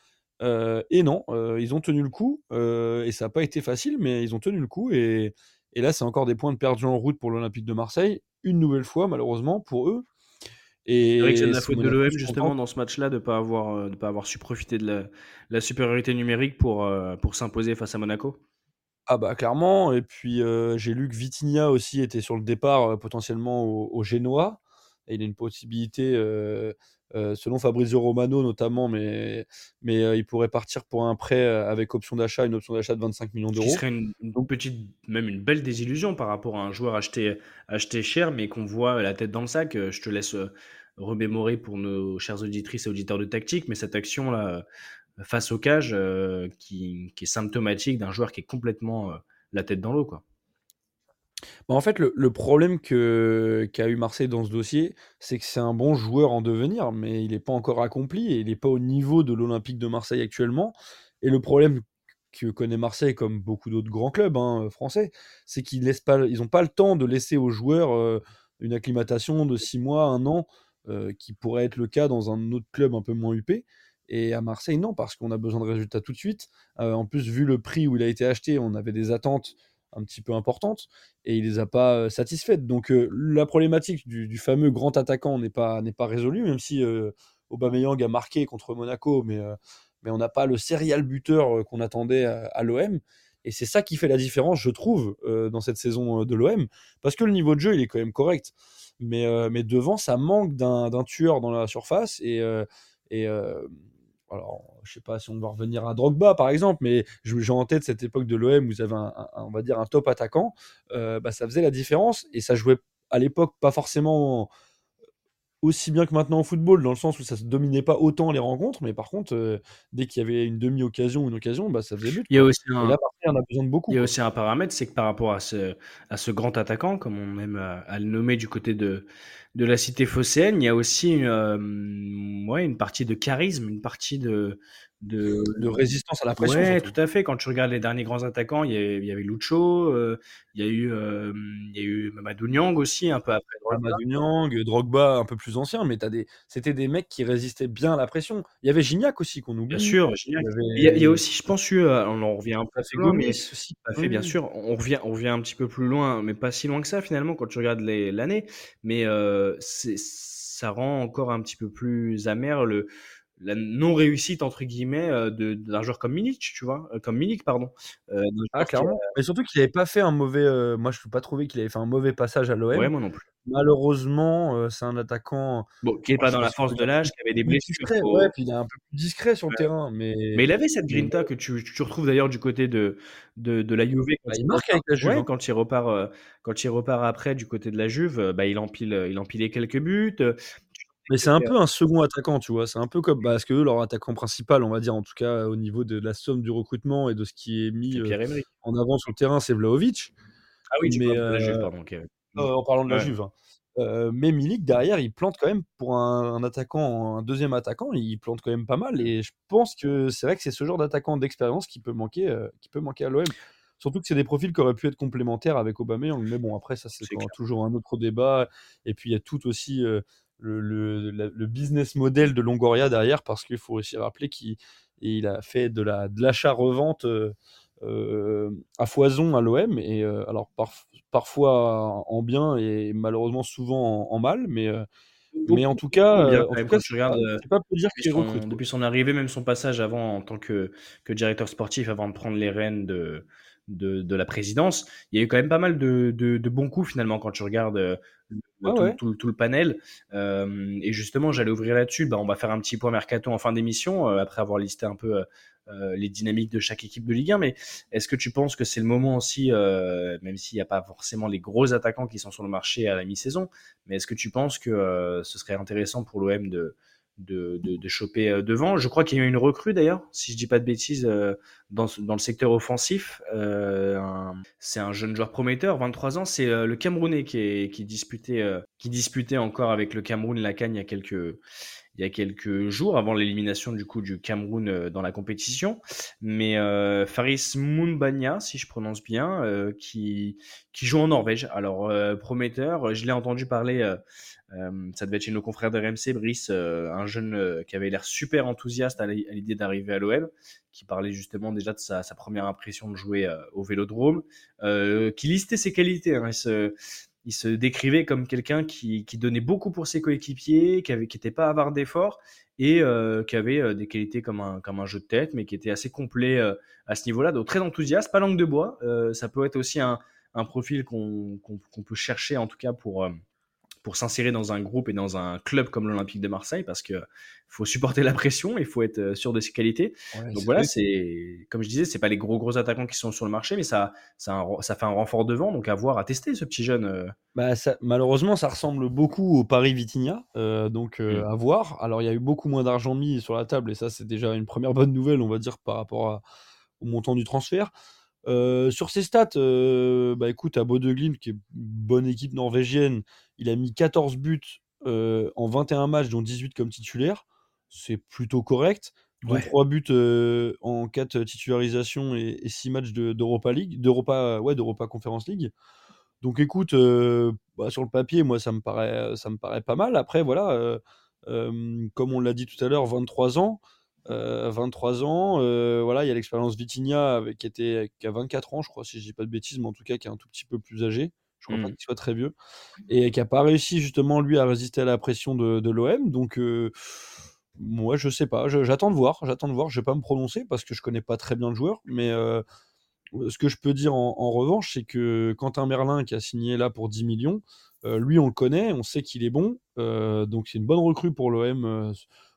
Euh, et non, euh, ils ont tenu le coup, et ça n'a pas été facile, mais ils ont tenu le coup. Et, et là, c'est encore des points de perdus en route pour l'Olympique de Marseille, une nouvelle fois, malheureusement, pour eux. Et c'est vrai que c'est de la faute de l'OM, justement, dans ce match-là, de ne pas, avoir, pas avoir su profiter de la, la supériorité numérique pour, pour s'imposer face à Monaco. Ah bah clairement, et puis j'ai lu que Vitinha aussi était sur le départ potentiellement au, au Génois. Et il a une possibilité, euh, euh, selon Fabrizio Romano notamment, mais, mais euh, il pourrait partir pour un prêt avec option d'achat, une option d'achat de 25 millions Ce d'euros. serait une, une petite, même une belle désillusion par rapport à un joueur acheté, acheté cher, mais qu'on voit la tête dans le sac. Je te laisse remémorer pour nos chers auditrices et auditeurs de tactique, mais cette action-là, face au cage, qui, qui est symptomatique d'un joueur qui est complètement la tête dans l'eau, quoi. Bah, en fait, le, problème qu'a eu Marseille dans ce dossier, c'est que c'est un bon joueur en devenir, mais il n'est pas encore accompli et il n'est pas au niveau de l'Olympique de Marseille actuellement. Et le problème que connaît Marseille, comme beaucoup d'autres grands clubs hein, français, c'est qu'ils n'ont pas le temps de laisser aux joueurs euh, une acclimatation de six mois, un an, euh, qui pourrait être le cas dans un autre club un peu moins huppé. Et à Marseille, non, parce qu'on a besoin de résultats tout de suite. Euh, en plus, vu le prix où il a été acheté, on avait des attentes un petit peu importantes et il les a pas euh, satisfaites. Donc euh, la problématique du, fameux grand attaquant n'est pas, n'est pas résolue, même si euh, Aubameyang a marqué contre Monaco, mais, euh, mais on n'a pas le serial buteur qu'on attendait à, l'OM. Et c'est ça qui fait la différence, je trouve, dans cette saison de l'OM, parce que le niveau de jeu, il est quand même correct. Mais, mais devant, ça manque d'un d'un tueur dans la surface. Et, et alors, je sais pas si on doit revenir à Drogba, par exemple, mais j'ai en tête cette époque de l'OM où vous avez un, un- on va dire un top attaquant. euh, bah, ça faisait la différence et ça jouait à l'époque pas forcément aussi bien que maintenant au football, dans le sens où ça se dominait pas autant les rencontres, mais par contre, euh, dès qu'il y avait une demi-occasion ou une occasion, bah, ça faisait but. Il y a aussi un, là, en a besoin de beaucoup. Il y a aussi un paramètre, c'est que par rapport à ce, à ce grand attaquant, comme on aime à, à le nommer du côté de, de la cité phocéenne, il y a aussi euh, ouais, une partie de charisme, une partie de, de, De résistance à la pression. Surtout. tout à fait. Quand tu regardes les derniers grands attaquants, il y avait, il y avait Lucho, euh, il y a eu, euh, y a eu Mamadou Niang aussi, un peu après. Drogba. Amadou Niang, Drogba un peu plus ancien, mais des... c'était des mecs qui résistaient bien à la pression. Il y avait Gignac aussi qu'on oublie. Bien sûr, Gignac. Il y avait- Il y, a, aussi, je pense, eu, euh, on en revient un peu plus loin, mais. Tout à fait, Oui, bien oui. sûr. On revient, on revient un petit peu plus loin, mais pas si loin que ça finalement quand tu regardes l'année. Mais euh, ça rend encore un petit peu plus amer le, la non-réussite entre guillemets euh, de- d'un joueur comme Milik, tu vois, euh, comme Milik, pardon. Euh, Ah, clairement. Mais surtout qu'il n'avait pas fait un mauvais. euh, Moi, je ne peux pas trouver qu'il avait fait un mauvais passage à a- l'OM. Ouais, moi non plus. Malheureusement, euh, c'est un attaquant. Bon, qui est Oh, pas dans la force on de l'âge, qui avait des blessures. discret, ouais, puis il est un peu plus discret sur le terrain. Mais, Mais il avait cette grinta que tu, tu retrouves d'ailleurs du côté de, de, de la Juve. quand Bah, il il marque avec la Juve, Ouais, hein. quand il repart, euh, quand il repart après du côté de la Juve, euh, bah, il empile, il empilait quelques buts. Mais c'est un peu un second attaquant, tu vois. C'est un peu comme. Parce que eux, leur attaquant principal, on va dire, en tout cas, au niveau de la somme du recrutement et de ce qui est mis euh, en avant sur le terrain, c'est Vlahovic. Ah oui, mais, la Juve, euh, pardon. ok, ouais. Euh, en parlant de la. Juve. hein. Euh, mais Milik, derrière, il plante quand même pour un, un attaquant, un deuxième attaquant, il plante quand même pas mal. Et je pense que c'est vrai que c'est ce genre d'attaquant d'expérience qui peut manquer, qui peut manquer à l'OM. Surtout que c'est des profils qui auraient pu être complémentaires avec Aubameyang. Mais bon, après, ça, c'est toujours un autre débat. Et puis, il y a tout aussi euh, le, le- business model de Longoria derrière, parce qu'il faut aussi rappeler qu'il il a fait de la de l'achat-revente euh, euh, à foison à l'OM. Et euh, alors, parf- parfois en bien et malheureusement souvent en, en mal. Mais, euh, mais en tout cas, Bien, en même, tout cas quand tu c'est regardes, pas, pas pour dire qu'il recrute. depuis son arrivée, même son passage avant en tant que, que directeur sportif, avant de prendre les rênes de, de, de la présidence, il y a eu quand même pas mal de, de, de bons coups finalement quand tu regardes euh, Ah tout, ouais. tout- tout le panel. Euh, et justement, j'allais ouvrir là-dessus. Bah, on va faire un petit point mercato en fin d'émission, euh, après avoir listé un peu les dynamiques de chaque équipe de Ligue 1. Mais est-ce que tu penses que c'est le moment aussi, même s'il n'y a pas forcément les gros attaquants qui sont sur le marché à la mi-saison, mais est-ce que tu penses que ce serait intéressant pour l'OM de, de, de, de choper euh, devant Je crois qu'il y a eu une recrue d'ailleurs, si je dis pas de bêtises, euh, dans, dans le secteur offensif. Euh, c'est un jeune joueur prometteur, 23 ans. C'est euh, le Camerounais qui, qui, disputait, qui disputait encore avec le Cameroun la Cannes il y a quelques il y a quelques jours avant l'élimination du coup du Cameroun dans la compétition. Mais euh, Faris Mounbania, si je prononce bien, euh, qui, qui joue en Norvège. Alors euh, prometteur, je l'ai entendu parler, euh, ça devait être chez nos confrères de RMC, Brice, euh, un jeune euh, qui avait l'air super enthousiaste à l'i- à l'idée d'arriver à l'OM, qui parlait justement déjà de sa, première impression de jouer au Vélodrome, qui listait ses qualités. hein. Il se, décrivait comme quelqu'un qui, donnait beaucoup pour ses coéquipiers, qui n'était pas avare d'efforts et qui avait des qualités comme un, jeu de tête, mais qui était assez complet à ce niveau-là. Donc très enthousiaste, pas langue de bois. Ça peut être aussi un, profil qu'on peut chercher en tout cas pour, pour s'insérer dans un groupe et dans un club comme l'Olympique de Marseille parce que faut supporter la pression, il faut être euh, sûr de ses qualités. Donc voilà, c'est comme je disais, c'est pas les gros gros attaquants qui sont sur le marché, mais ça, ça, ça fait un renfort devant, donc à voir, à tester ce petit jeune. Euh. Bah, ça, malheureusement, ça ressemble beaucoup au Paris Vitinha, euh, donc mm. à voir. Alors il y a eu beaucoup moins d'argent mis sur la table et ça c'est déjà une première bonne nouvelle, on va dire, par rapport au montant du transfert. sur ses stats, bah écoute, à Bodø qui est une bonne équipe norvégienne, il a mis 14 buts en 21 matchs, dont 18 comme titulaire. C'est plutôt correct. Dont 3 buts en 4 titularisations et, 6 matchs d'Europa League, d'Europa, ouais, Conference League. Donc écoute, bah, sur le papier, moi ça me paraît, ça me paraît pas mal. Après voilà, comme on l'a dit tout à l'heure, 23 ans. 23 ans, voilà, il y a l'expérience Vitinha qui, était, qui a 24 ans, je crois, si je dis pas de bêtises, mais en tout cas qui est un tout petit peu plus âgé. Je crois pas mmh. qu'il soit très vieux. Et qui n'a pas réussi justement, lui, à résister à la pression de, de l'OM. Donc, moi, je sais pas. J'attends de voir. J'attends de voir. Je vais pas me prononcer parce que je connais pas très bien le joueur. Mais ce que je peux dire en, revanche, c'est que Quentin Merlin, qui a signé là pour 10 millions, lui, on le connaît. On sait qu'il est bon. donc, c'est une bonne recrue pour l'OM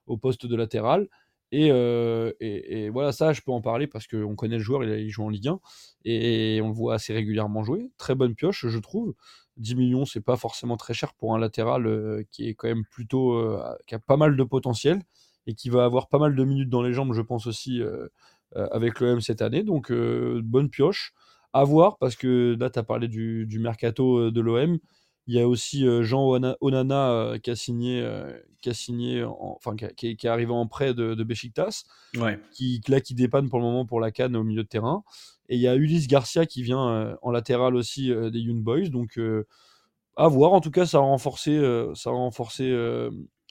au poste de latéral. Et, voilà, ça, je peux en parler parce qu'on connaît le joueur, il, joue en Ligue 1 et, on le voit assez régulièrement jouer. Très bonne pioche, je trouve. 10 millions, c'est pas forcément très cher pour un latéral qui est quand même plutôt. qui a pas mal de potentiel et qui va avoir pas mal de minutes dans les jambes, je pense aussi, avec l'OM cette année. Donc, bonne pioche. À voir parce que là, tu as parlé du mercato de l'OM. Il y a aussi Jean Onana qui a signé, qui a signé, enfin qui, est arrivé en prêt de, de Besiktas, qui là qui dépanne pour le moment pour la canne au milieu de terrain. Et il y a Ulysse Garcia qui vient en latéral aussi des Young Boys. Donc à voir. En tout cas, ça a renforcé, ça a renforcé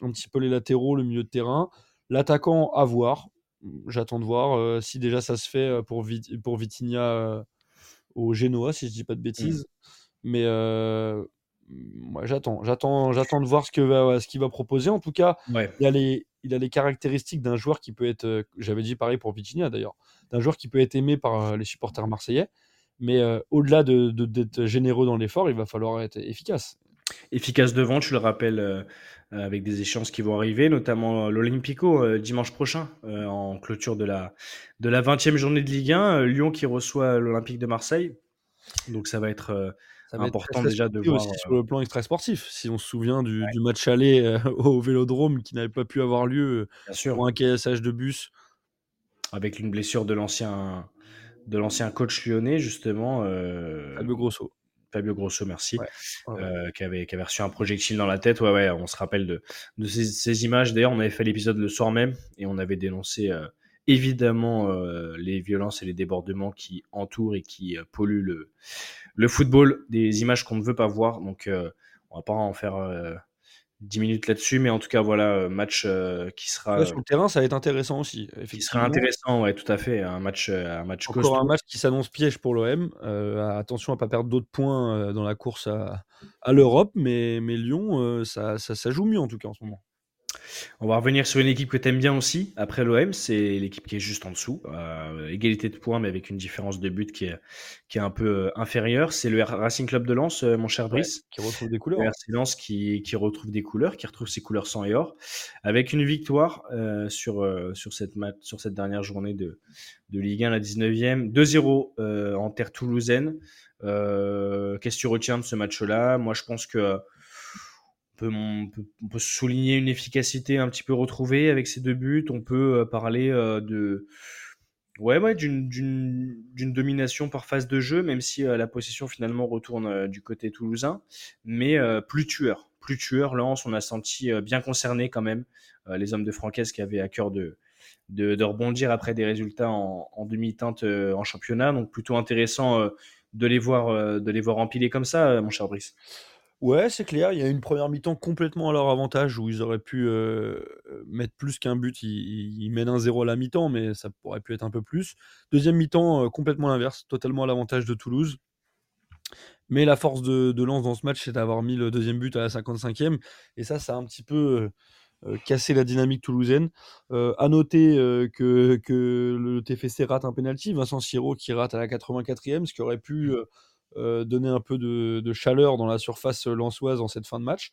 un petit peu les latéraux, le milieu de terrain. L'attaquant à voir. J'attends de voir si déjà ça se fait pour, pour Vitinha au Genoa, si je dis pas de mmh. bêtises. Mais moi, j'attends, j'attends, j'attends de voir ce que va, ce qu'il va proposer. En tout cas, il, a les, il a les caractéristiques d'un joueur qui peut être, euh, j'avais dit pareil pour Vitinha d'ailleurs, d'un joueur qui peut être aimé par euh, les supporters marseillais. Mais euh, au-delà de, d'être généreux dans l'effort, il va falloir être efficace. Efficace devant, tu le rappelles, avec des échéances qui vont arriver, notamment l'Olympico dimanche prochain, en clôture de la, de la 20e journée de Ligue 1. Lyon qui reçoit l'Olympique de Marseille. Donc ça va être ça important déjà de voir. aussi sur le plan extra sportif. Si on se souvient du, match aller [LAUGHS] au Vélodrome qui n'avait pas pu avoir lieu pour un cassage de bus, avec une blessure de l'ancien de l'ancien coach lyonnais justement. Fabio Grosso. Fabio Grosso, merci, qui, avait, qui, avait, reçu un projectile dans la tête. Ouais, ouais, on se rappelle de, de ces, images. D'ailleurs, on avait fait l'épisode le soir même et on avait dénoncé évidemment les violences et les débordements qui entourent et qui polluent le, le football, des images qu'on ne veut pas voir. Donc, euh, on va pas en faire 10 euh, minutes là-dessus, mais en tout cas, voilà, euh, match qui sera. sur le terrain, ça va être intéressant aussi. Qui sera intéressant, ouais, tout à fait. Un match, un match Encore un match qui s'annonce piège pour l'OM. attention à pas perdre d'autres points dans la course à, l'Europe, mais, mais Lyon, ça, ça joue mieux en tout cas en ce moment. On va revenir sur une équipe que tu aimes bien aussi, après l'OM, c'est l'équipe qui est juste en dessous. Euh, égalité de points, mais avec une différence de but qui est, qui est un peu euh, inférieure. C'est le Racing Club de Lens, euh, mon cher Brice. qui retrouve des couleurs. Le RC Lens qui, qui, retrouve des couleurs, qui retrouve ses couleurs sang et or, avec une victoire sur, sur, cette sur cette dernière journée de, de Ligue 1, la 19e. 2-0 en terre toulousaine. Qu'est-ce que tu retiens de ce match-là? Moi, je pense que on peut, souligner une efficacité un petit peu retrouvée avec ces deux buts. On peut euh, parler euh, d'une domination par phase de jeu, même si euh, la possession finalement retourne du côté toulousain, mais plus tueur. Plus tueur, Lens, on a senti bien concerné quand même les hommes de Francaise qui avaient à cœur de, de, rebondir après des résultats en, demi-teinte en championnat. Donc plutôt intéressant de, les voir, de les voir empiler comme ça, mon cher Brice. Ouais, c'est clair. Il y a une première mi-temps complètement à leur avantage où ils auraient pu mettre plus qu'un but. Ils, mènent un 0 à la mi-temps, mais ça pourrait pu être un peu plus. Deuxième mi-temps, complètement l'inverse, totalement à l'avantage de Toulouse. Mais la force de, de Lens dans ce match, c'est d'avoir mis le deuxième but à la 55e. Et ça, ça a un petit peu cassé la dynamique toulousaine. à noter que, que le TFC rate un penalty. Vincent Siro qui rate à la 84e, ce qui aurait pu euh, donner un peu de, chaleur dans la surface lensoise en cette fin de match.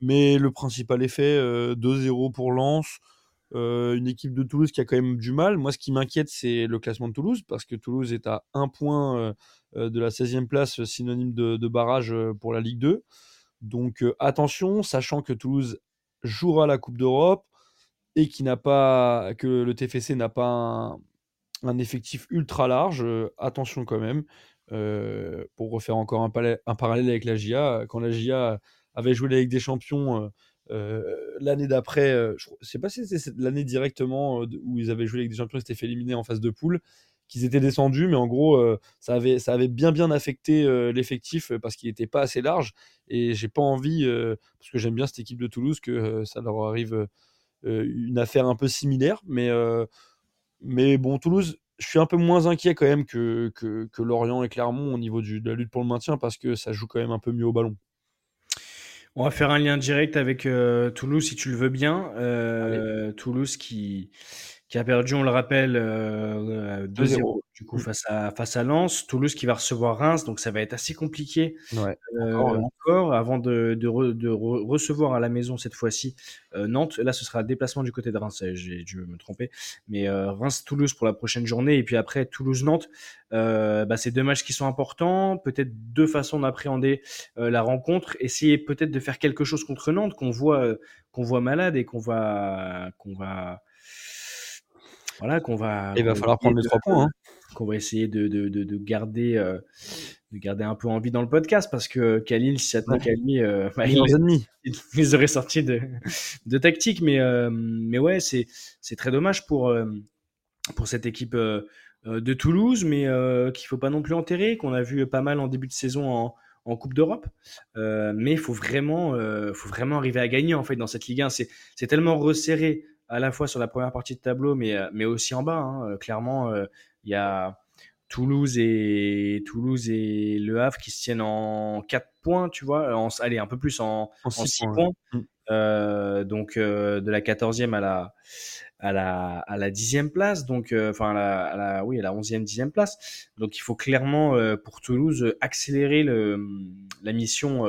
Mais le principal effet, euh, 2-0 pour Lens. Euh, une équipe de Toulouse qui a quand même du mal. Moi, ce qui m'inquiète, c'est le classement de Toulouse, parce que Toulouse est à un point euh, euh, de la 16e place, synonyme de, barrage euh, pour la Ligue 2. Donc euh, attention, sachant que Toulouse jouera la Coupe d'Europe et qui n'a pas que le TFC n'a pas un, effectif ultra large, euh, attention quand même. Euh, pour refaire encore un, parallèle avec la GIA, quand la GIA avait joué la Ligue des Champions euh, euh, l'année d'après, je ne sais pas si c'était l'année directement où ils avaient joué la Ligue des Champions, ils s'étaient fait éliminer en phase de poule, qu'ils étaient descendus, mais en gros, ça, avait, bien bien affecté l'effectif parce qu'il n'était pas assez large. Et j'ai pas envie, parce que j'aime bien cette équipe de Toulouse, que ça leur arrive une affaire un peu similaire. Mais bon, Toulouse, je suis un peu moins inquiet quand même que, que, que Lorient et Clermont au niveau du- de la lutte pour le maintien parce que ça joue quand même un peu mieux au ballon. On va faire un lien direct avec euh, Toulouse, si tu le veux bien. Euh, Toulouse qui, qui a perdu, on le rappelle, euh, euh, 2-0 2-0. du coup face à, face à Lens. Toulouse qui va recevoir Reims, donc ça va être assez compliqué Ouais. euh, Encore, ouais. encore, avant de, de, re- de re- recevoir à la maison cette fois-ci euh, Nantes. Là, ce sera un déplacement du côté de Reims, euh, j'ai dû me tromper. Mais euh, Reims-Toulouse pour la prochaine journée, et puis après Toulouse-Nantes, euh, bah, c'est deux matchs qui sont importants, peut-être deux façons d'appréhender euh, la rencontre, essayer peut-être de faire quelque chose contre Nantes qu'on voit, euh, qu'on voit malade et qu'on va, qu'on va, voilà, qu'on va. Il va falloir prendre les trois points. hein. Qu'on va essayer de, de, de, de garder, euh, de garder un peu en vie dans le podcast parce que Khalil, si ça tenait lui, euh, [LAUGHS] bah, il, il les aurait sortis de, de tactique. Mais, euh, mais ouais, c'est, c'est très dommage pour, euh, pour cette équipe de Toulouse, mais qu'il faut pas non plus enterrer, qu'on a vu pas mal en début de saison en, en Coupe d'Europe. Euh, mais il faut vraiment, euh, faut vraiment arriver à gagner en fait dans cette Ligue 1. C'est, c'est tellement resserré à la fois sur la première partie de tableau, mais, euh, mais aussi en bas. hein. Euh, Clairement, euh, il y a Toulouse et Toulouse et Le Havre qui se tiennent en 4 points, tu vois. En, allez, un peu plus en, En en six 6 points, points. Euh, donc euh, de la 14e à la à la à la 10e place donc euh, enfin à la, à la oui à la 11e 10e place donc il faut clairement pour Toulouse accélérer le la mission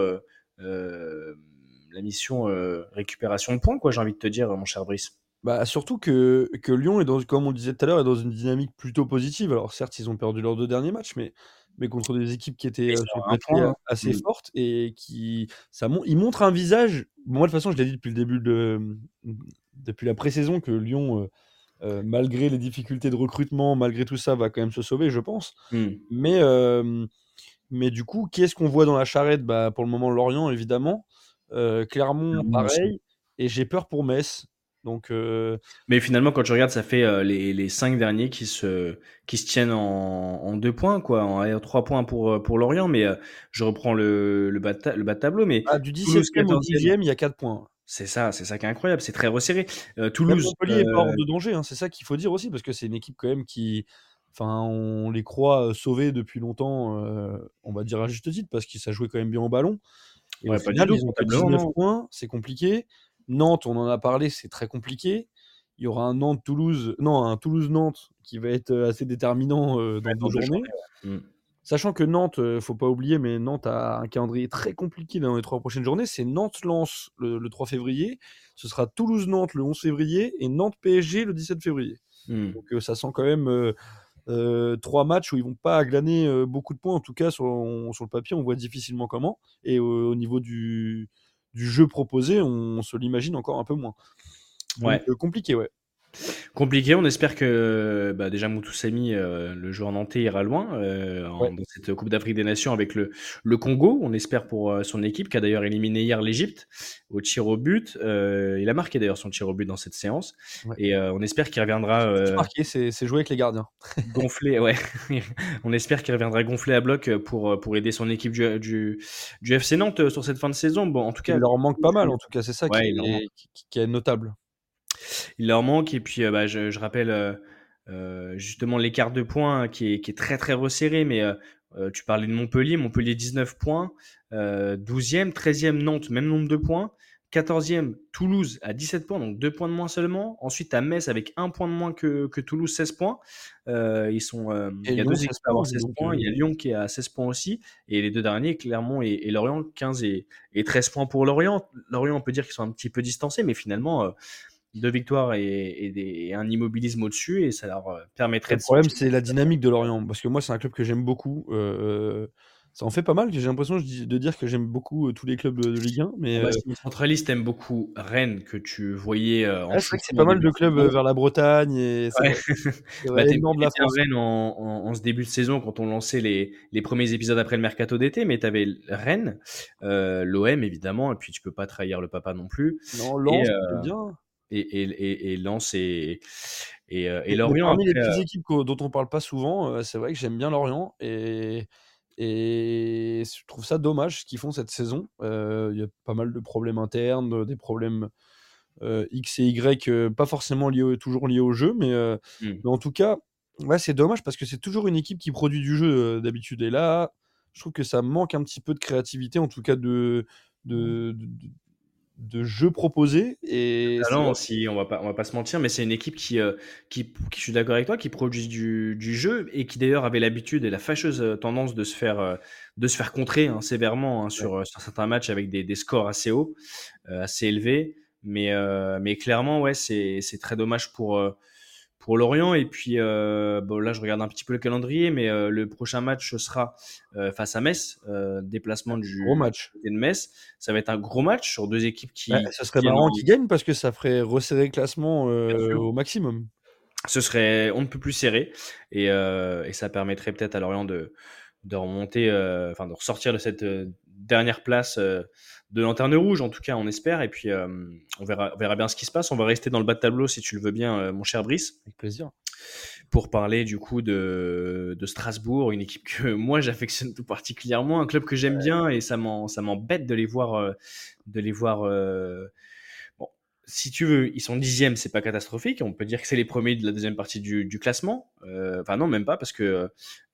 la mission récupération de points quoi j'ai envie de te dire mon cher Brice Bah, surtout que, que Lyon est dans, comme on le disait tout à l'heure, est dans une dynamique plutôt positive. Alors certes, ils ont perdu leurs deux derniers matchs, mais, mais contre des équipes qui étaient euh, sont sur le à un papier point, hein. assez Mm. fortes et qui ça mon- ils montrent un visage. Moi, de toute façon, je l'ai dit depuis le début de depuis la pré-saison que Lyon, euh, euh, malgré les difficultés de recrutement, malgré tout ça, va quand même se sauver, je pense. Hmm. Mais, euh, mais du coup, qui est-ce qu'on voit dans la charrette? Bah, Pour le moment, Lorient, évidemment. Euh, Clermont, Clermont aussi. pareil. Et j'ai peur pour Metz. Donc, euh, mais finalement quand tu regardes ça fait euh, les, les cinq derniers qui se qui se tiennent en, en deux points quoi en trois points pour euh, pour Lorient mais euh, je reprends le le bas de, ta- le bas de tableau mais ah, du Toulouse, 17e au 14e. 10e, il y a 4 points. c'est ça c'est ça qui est incroyable c'est très resserré Euh, Toulouse Montpellier est pas hors de danger, hein, c'est ça qu'il faut dire aussi, parce que c'est une équipe quand même qui. Enfin, on les croit sauvés depuis longtemps, euh, on va dire à juste titre, parce qu'ils ça jouait quand même bien au ballon. Et Ouais, pas final, ils ont que comptablement, 19 non. points, c'est compliqué. Nantes, on en a parlé, c'est très compliqué. Il y aura un Nantes-Toulouse, non, un Toulouse-Nantes qui va être euh, assez déterminant euh, dans deux journées. Hmm. Sachant que Nantes, euh, faut pas oublier, mais Nantes a un calendrier très compliqué dans les trois prochaines journées. C'est Nantes-Lens le, le 3 février, ce sera Toulouse-Nantes le 11 février et Nantes-PSG le 17 février. Hmm. Donc euh, ça sent quand même euh, euh, trois matchs où ils vont pas glaner beaucoup de points. En tout cas, sur, on- sur le papier, on voit difficilement comment. Et au niveau du, du jeu proposé, on, se l'imagine encore un peu moins. Ouais. euh, compliqué, ouais. Compliqué, on espère que bah, déjà Moutoussamy, euh, le joueur nantais, ira loin euh, en- Ouais. dans cette Coupe d'Afrique des Nations avec le, le Congo. On espère pour euh, son équipe, qui a d'ailleurs éliminé hier l'Égypte au tir au but. Euh, il a marqué d'ailleurs son tir au but dans cette séance. Ouais. Et on espère qu'il reviendra marqué, c'est joué avec les gardiens. [LAUGHS] gonflé. Ouais, [LAUGHS] on espère qu'il reviendra gonflé à bloc pour, pour aider son équipe du, du, du FC Nantes sur cette fin de saison. Bon, en tout cas, Il leur manque pas mal, en tout cas, c'est ça Ouais, qui, il leur manque. est, qui- qui est notable. Il leur manque. Et puis, euh, bah, je, je rappelle euh, euh, justement l'écart de points qui est, qui est très très resserré. Mais tu parlais de Montpellier. Montpellier 19 points. Euh, 12e, 13e Nantes, même nombre de points. 14e, Toulouse à 17 points, donc 2 points de moins seulement. Ensuite, as Metz avec 1 point de moins que, que Toulouse, 16 points. Euh, ils sont, euh, Et il y a Lyon, deux 16 équipes à avoir points, 16 donc, points. Il y a Lyon qui est à 16 points aussi. Et les deux derniers, Clermont et, et Lorient, 15 et, et 13 points pour Lorient. Lorient, on peut dire qu'ils sont un petit peu distancés, mais finalement, euh, deux victoires et, et des- et un immobilisme au-dessus, et ça leur euh, permettrait Le de problème, c'est la dynamique de Lorient. Parce que moi, c'est un club que j'aime beaucoup. euh, ça en fait pas mal. J'ai l'impression de dire que j'aime beaucoup euh, tous les clubs de, Ligue 1. Mais Bah, euh, si une centraliste aime beaucoup Rennes, que tu voyais euh, en ouais, c'est pas mal de clubs euh, vers la Bretagne. Et Ouais. [LAUGHS] Bah, énorme de la France. Rennes en, en- en ce début de saison quand on lançait les, les premiers épisodes après le mercato d'été, mais tu avais Rennes, euh, l'OM évidemment, et puis tu peux pas trahir le papa non plus, Non, Lens, euh, bien. Et, et, et, Lens et, et, euh, et Lorient. parmi les petites euh, équipes dont on parle pas souvent, euh, c'est vrai que j'aime bien Lorient et, et je trouve ça dommage ce qu'ils font cette saison. Euh, Il y a pas mal de problèmes internes, des problèmes euh, X et Y, euh, pas forcément liés toujours liés au jeu, mais, hmm. mais en tout cas, ouais, c'est dommage parce que c'est toujours une équipe qui produit du jeu d'habitude. Et là, je trouve que ça manque un petit peu de créativité, en tout cas de, de, de, de- de jeu proposé. Et talent vrai- aussi, on va pas, on va pas se mentir, mais c'est une équipe qui, euh, qui, qui, je suis d'accord avec toi, qui produit du, du jeu et qui d'ailleurs avait l'habitude et la fâcheuse euh, tendance de se faire, euh, de se faire contrer hein, sévèrement hein, sur, sur certains matchs avec des, des scores assez hauts, euh, assez élevés. Mais, mais clairement, ouais, c'est c'est très dommage pour, pour Lorient. Et puis euh, bon, là, je regarde un petit peu le calendrier, mais euh, le prochain match sera euh, face à Metz, déplacement du Gros match. de Metz. Ça va être un gros match sur deux équipes qui. Ouais, ce serait qui marrant qu'ils gagnent parce que ça ferait resserrer le classement au maximum. ce serait on ne peut plus serré et, et ça permettrait peut-être à Lorient de, de remonter, enfin de ressortir de cette dernière place de lanterne rouge, en tout cas on espère, et puis euh, on, verra, on verra bien ce qui se passe. On va rester dans le bas de tableau si tu le veux bien, euh, mon cher Brice, Avec plaisir. pour parler du coup de, de Strasbourg, une équipe que [LAUGHS] moi j'affectionne tout particulièrement, un club que j'aime bien et ça m'embête de les voir, euh, de les voir Bon, si tu veux, ils sont dixièmes, c'est pas catastrophique. On peut dire que c'est les premiers de la deuxième partie du, du classement. Enfin non, même pas parce que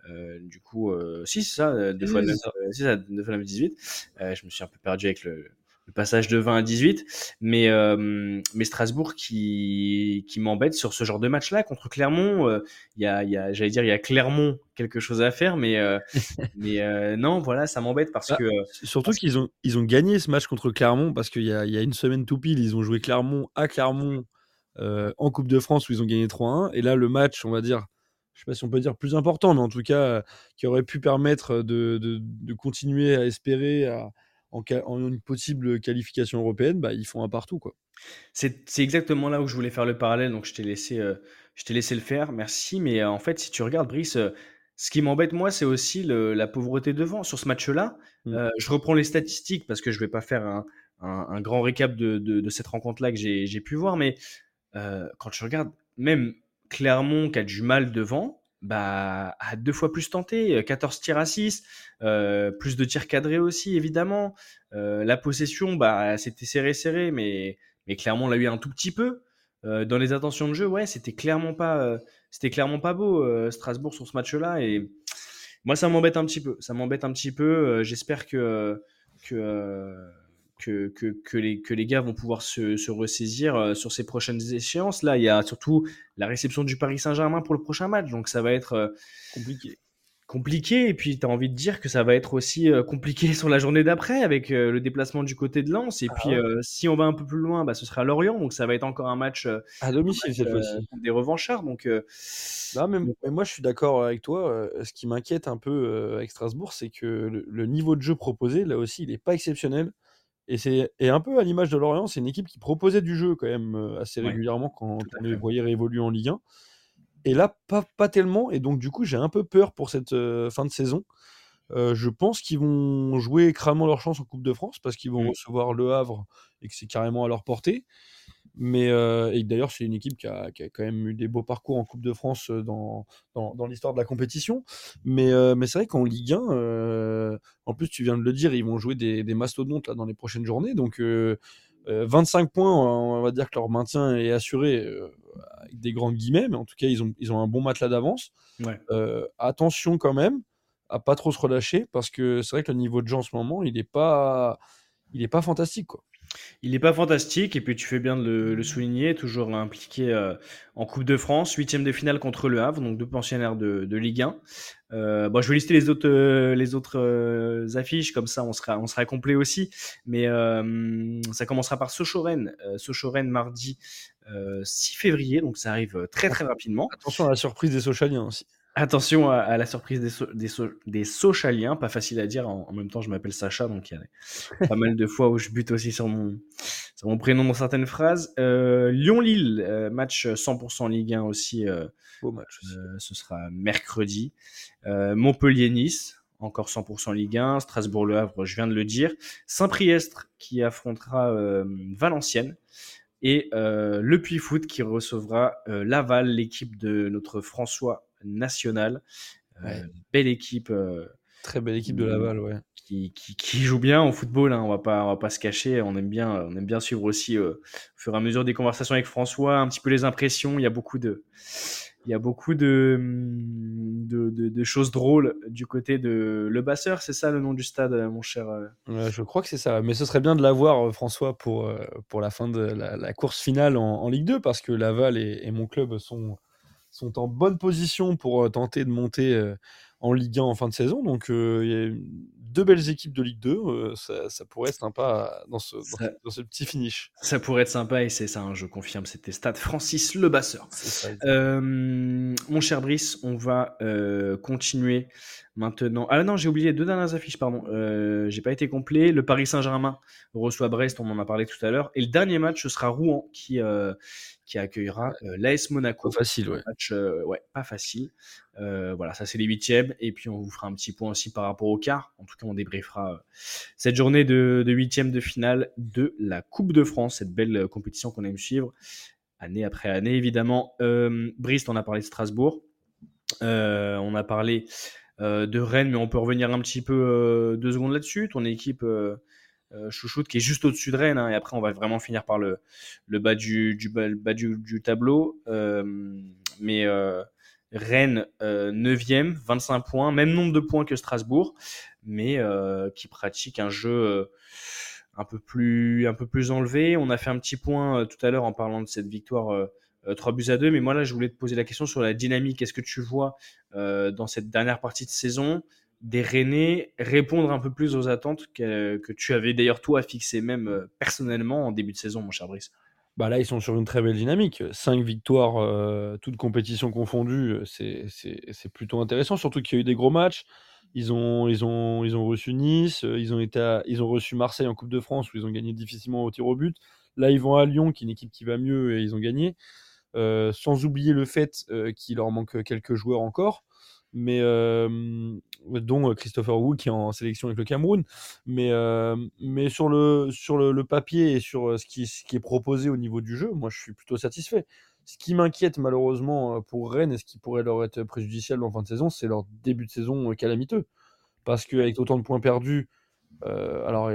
euh, du coup, euh, si c'est ça, euh, deux Si, fois si, neuf, c'est ça. euh, ça, deux fois neuf, 18. Euh, je me suis un peu perdu avec le, le passage de 20 à 18, mais euh, mais Strasbourg qui qui m'embête sur ce genre de match-là contre Clermont. Il y a, il y a j'allais dire, il y a Clermont quelque chose à faire, mais [LAUGHS] mais non, voilà, ça m'embête parce Ah, que Surtout qu'ils ont, ils ont gagné ce match contre Clermont parce qu'il y a, il y a une semaine tout pile, ils ont joué Clermont à Clermont en Coupe de France où ils ont gagné 3-1. Et là, le match, on va dire, je sais pas si on peut dire plus important, mais en tout cas, euh, qui aurait pu permettre de, de- de continuer à espérer à- en, une possible qualification européenne, bah, ils font un partout. Quoi. C'est exactement là où je voulais faire le parallèle, donc je t'ai laissé, euh, je t'ai laissé le faire, merci. Mais euh, en fait, si tu regardes, Brice, euh, ce qui m'embête, moi, c'est aussi le- la pauvreté devant. Sur ce match-là, Mm. euh, je reprends les statistiques parce que je vais pas faire un, un- un grand récap de, de- de cette rencontre-là que j'ai pu voir, mais euh, quand je regarde, même Clermont qui a du mal devant, bah, a deux fois plus tenté, euh, 14 tirs à 6, euh, plus de tirs cadrés aussi, évidemment. Euh, la possession, bah, c'était serré, serré, mais, mais Clermont l'a eu un tout petit peu. Euh, dans les intentions de jeu, ouais, c'était clairement pas, euh, c'était clairement pas beau euh, Strasbourg sur ce match-là. Et moi, ça m'embête un petit peu. Ça m'embête un petit peu. Euh, J'espère que euh, que, que, que les, que les gars vont pouvoir se, se ressaisir euh, sur ces prochaines échéances. Là, il y a surtout la réception du Paris Saint-Germain pour le prochain match. Donc, ça va être euh, Compliqué. compliqué. Et puis, tu as envie de dire que ça va être aussi euh, compliqué [LAUGHS] sur la journée d'après avec euh, le déplacement du côté de Lens. Et Ah puis, ouais. euh, si on va un peu plus loin, bah, ce sera Lorient. Donc, ça va être encore un match, À domicile cette fois-ci. des revanchards. Donc, Non, mais, mais moi je suis d'accord avec toi. ce qui m'inquiète un peu avec Strasbourg, c'est que le, le niveau de jeu proposé, là aussi, il n'est pas exceptionnel. Et c'est et un peu à l'image de Lorient, c'est une équipe qui proposait du jeu quand même euh, assez régulièrement quand on les voyait réévoluer en Ligue 1. Et là, pas, pas tellement. Et donc, du coup, j'ai un peu peur pour cette euh, fin de saison. Euh, je pense qu'ils vont jouer crânement leur chance en Coupe de France parce qu'ils vont Mm. recevoir Le Havre et que c'est carrément à leur portée. Mais euh, et d'ailleurs, c'est une équipe qui a, qui a quand même eu des beaux parcours en Coupe de France euh, dans, dans, dans l'histoire de la compétition. Mais, euh, mais c'est vrai qu'en Ligue 1, euh, en plus, tu viens de le dire, ils vont jouer des, des mastodontes là, dans les prochaines journées. Donc, euh, euh, 25 points, on va dire que leur maintien est assuré euh, avec des grandes guillemets, mais en tout cas, ils ont, ils ont un bon matelas d'avance. ouais. Euh, attention quand même à pas trop se relâcher parce que c'est vrai que le niveau de jeu en ce moment, il n'est pas, il est pas fantastique. Quoi. Il n'est pas fantastique, et puis tu fais bien de le, le souligner, toujours impliqué euh, en Coupe de France, huitième de finale contre le Havre, donc deux pensionnaires de, de Ligue 1. Euh, bon, je vais lister les autres, euh, les autres affiches, comme ça on sera, on sera complet aussi. Mais ça commencera par Sochoren, Sochoren mardi euh, 6 février, donc ça arrive très très rapidement. Attention à la surprise des Sochaliens aussi. Attention à, à la surprise des, so des, so des Sochaliens, pas facile à dire. En, en même temps, je m'appelle Sacha, donc il y a [LAUGHS] pas mal de fois où je bute aussi sur mon, sur mon prénom dans certaines phrases. Euh, Lyon-Lille, euh, match 100% Ligue 1 aussi. Euh, Beau match aussi. ce sera mercredi. Montpellier-Nice, encore 100% Ligue 1. Strasbourg-Le Havre, je viens de le dire. Saint-Priestre qui affrontera Valenciennes. Et euh, le Puy Foot qui recevra euh, Laval, l'équipe de notre François national. Euh, Ouais. Belle équipe euh, Très belle équipe de Laval, ouais. qui, qui, qui joue bien au football. Hein, on va pas, on va pas se cacher. On aime bien, on aime bien suivre aussi euh, au fur et à mesure des conversations avec François, un petit peu les impressions. Il y a beaucoup de, il y a beaucoup de, de, de, de choses drôles du côté de Le Basseur. C'est ça le nom du stade, euh, mon cher. euh? Je crois que c'est ça. Mais ce serait bien de l'avoir, François, pour, pour la fin de la, la course finale en, en Ligue 2, parce que Laval et, et mon club sont, sont en bonne position pour euh, tenter de monter euh, en Ligue 1 en fin de saison. Donc, euh, il y a une- deux belles équipes de Ligue 2. euh, ça, ça pourrait être sympa dans ce, dans, Ça- dans ce petit finish. Ça pourrait être sympa et c'est ça, hein, je confirme. C'était stade Francis Le Basseur. C'est ça. Euh, mon cher Brice, on va continuer maintenant. Ah non, j'ai oublié deux dernières affiches, pardon. J'ai pas été complet. Le Paris Saint-Germain reçoit Brest, on en a parlé tout à l'heure. Et le dernier match, ce sera Rouen qui, qui accueillera euh, l'AS Monaco. Pas facile, ouais. Match, euh, ouais, pas facile. Euh, voilà, ça c'est les huitièmes. Et puis on vous fera un petit point aussi par rapport au quart. En tout cas, on débriefera cette journée de, huitième de finale de la Coupe de France, cette belle compétition qu'on aime suivre année après année, évidemment. Euh, Brice, on a parlé de Strasbourg. Euh, on a parlé euh, de Rennes, mais on peut revenir un petit peu deux secondes là-dessus. Ton équipe chouchoute qui est juste au-dessus de Rennes, hein, et après on va vraiment finir par le, bas, du, tableau. Euh, mais euh, Rennes, euh, 9e, 25 points, même nombre de points que Strasbourg, mais euh, qui pratique un jeu euh, un peu plus un peu plus enlevé. On a fait un petit point euh, tout à l'heure en parlant de cette victoire euh, euh, 3 buts à 2, mais moi là je voulais te poser la question sur la dynamique. Est-ce que tu vois euh, dans cette dernière partie de saison des Rennais répondre un peu plus aux attentes que, tu avais d'ailleurs toi fixé même euh, personnellement en début de saison, mon cher Brice? Bah là, ils sont sur une très belle dynamique. Cinq victoires, euh, toutes compétitions confondues, euh, c'est- plutôt intéressant. Surtout qu'il y a eu des gros matchs. Ils ont, ils ont, ils ont reçu Nice, ils ont, été ils ont reçu Marseille en Coupe de France où ils ont gagné difficilement au tir au but. Là, ils vont à Lyon, qui est une équipe qui va mieux et ils ont gagné. Sans oublier le fait qu'il leur manque quelques joueurs encore, mais dont Christopher Wu qui est en sélection avec le Cameroun. Mais, mais sur, le, sur le, papier et sur ce qui, est proposé au niveau du jeu, moi je suis plutôt satisfait. Ce qui m'inquiète malheureusement pour Rennes et ce qui pourrait leur être préjudiciable en fin de saison, c'est leur début de saison calamiteux. Parce qu'avec autant de points perdus, alors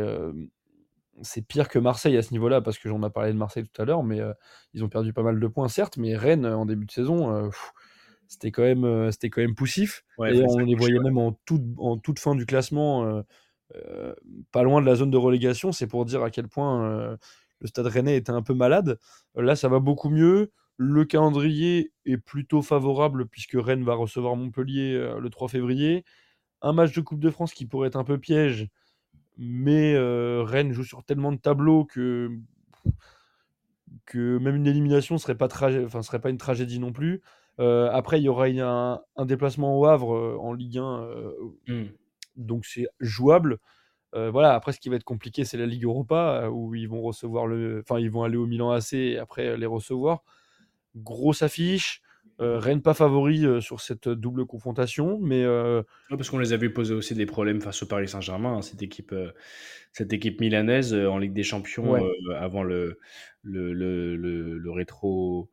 c'est pire que Marseille à ce niveau-là, parce que j'en ai parlé de Marseille tout à l'heure, mais ils ont perdu pas mal de points, certes, mais Rennes, en début de saison, c'était quand, même, euh, c'était quand même poussif. Ouais, et faut on les voyait même en toute, en toute fin du classement, euh, euh, pas loin de la zone de relégation. C'est pour dire à quel point euh, le stade rennais était un peu malade. Là, ça va beaucoup mieux. Le calendrier est plutôt favorable puisque Rennes va recevoir Montpellier euh, le 3 février. Un match de Coupe de France qui pourrait être un peu piège, mais Rennes joue sur tellement de tableaux que, que même une élimination serait pas serait pas une tragédie non plus. Euh, après, il y aura un, un déplacement au Havre euh, en Ligue 1, euh, Hmm. donc c'est jouable. Voilà, après, ce qui va être compliqué, c'est la Ligue Europa, où ils vont recevoir le. Enfin, ils vont aller au Milan AC et après les recevoir. Grosse affiche. euh, Rennes pas favori euh, sur cette double confrontation, mais euh, Ouais, parce qu'on les a vu poser aussi des problèmes face au Paris Saint-Germain, hein, cette équipe, cette équipe milanaise en Ligue des Champions Ouais. avant le, le, le, le, le rétro.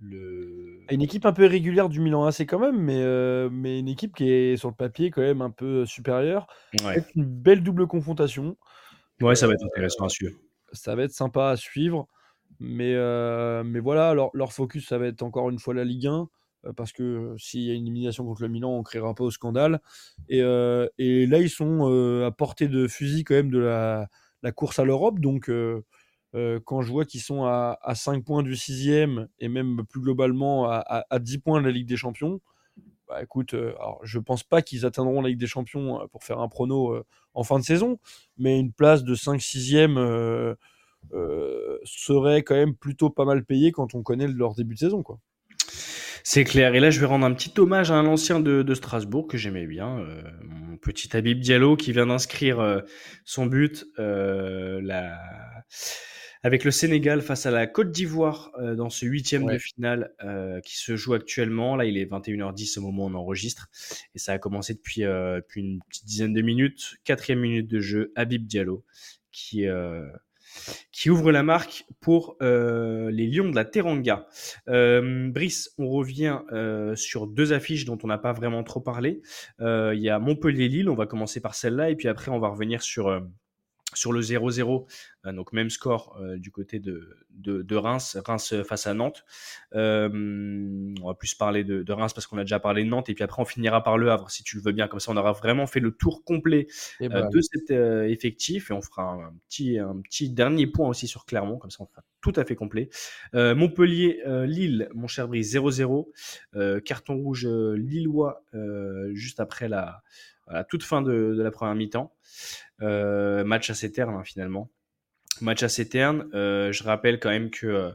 Le... une équipe un peu irrégulière du Milan AC quand même, mais, euh, mais une équipe qui est sur le papier quand même un peu supérieure. Ouais. Une belle double confrontation. ouais, ça va être intéressant à suivre. ça va être sympa à suivre. Mais, euh, mais voilà, leur, leur focus, ça va être encore une fois la Ligue 1. euh, Parce que euh, s'il y a une élimination contre le Milan, on ne créera pas au scandale. Et, euh, et là, ils sont euh, à portée de fusil quand même de la, la course à l'Europe. Donc, euh, quand je vois qu'ils sont à, à 5 points du sixième et même plus globalement à, à- à 10 points de la Ligue des Champions, bah écoute, euh, alors, je pense pas qu'ils atteindront la Ligue des Champions euh, pour faire un prono euh, en fin de saison, mais une place de 5-6e euh, euh, serait quand même plutôt pas mal payée quand on connaît leur début de saison. Quoi. C'est clair. Et là, je vais rendre un petit hommage à un ancien de, Strasbourg que j'aimais bien, mon petit Habib Diallo, qui vient d'inscrire son but. Avec le Sénégal face à la Côte d'Ivoire euh, dans ce huitième Ouais. de finale euh, qui se joue actuellement. Là, il est 21h10 au moment où on enregistre. Et ça a commencé depuis, euh, depuis une petite dizaine de minutes. Quatrième minute de jeu, Habib Diallo, qui... euh, qui ouvre la marque pour euh, les Lions de la Teranga. Euh, Brice, on revient euh, sur deux affiches dont on n'a pas vraiment trop parlé. Euh, Il y a Montpellier-Lille, on va commencer par celle-là, et puis après on va revenir sur, euh, sur le 0-0, euh, donc même score euh, du côté de, de, de Reims, Reims face à Nantes. Euh, on va plus parler de, de Reims parce qu'on a déjà parlé de Nantes, et puis après on finira par Le Havre, si tu le veux bien, comme ça on aura vraiment fait le tour complet Et euh, bah, de cet euh, effectif et on fera un, petit, un petit dernier point aussi sur Clermont, comme ça on fera tout à fait complet. Euh, Montpellier, euh, Lille, mon cher Brice, 0-0. Euh, carton rouge euh, lillois euh, juste après la, toute fin de, de la première mi-temps. Euh, match assez terne hein, finalement. Match assez terne. Euh, je rappelle quand même que, euh,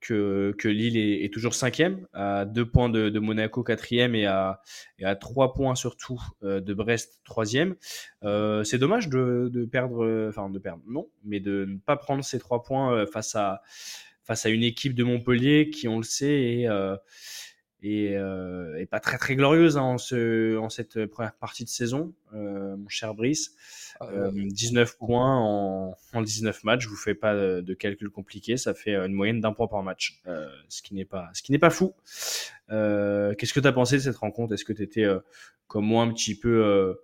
que, que Lille est, toujours cinquième, à deux points de, Monaco quatrième et à, et à trois points surtout de Brest troisième. C'est dommage de, de perdre, enfin de perdre, non, mais de ne pas prendre ces trois points face à face à une équipe de Montpellier qui, on le sait, est, est, pas très très glorieuse hein, en, ce, en cette première partie de saison, mon cher Brice. Euh, 19 points en, en 19 matchs, je vous fais pas de, de calcul compliqué, ça fait euh, une moyenne d'un point par match, euh, ce qui n'est pas, ce qui n'est pas fou. Euh, Qu'est-ce que tu as pensé de cette rencontre? Est-ce que tu étais euh, comme moi un petit peu, euh,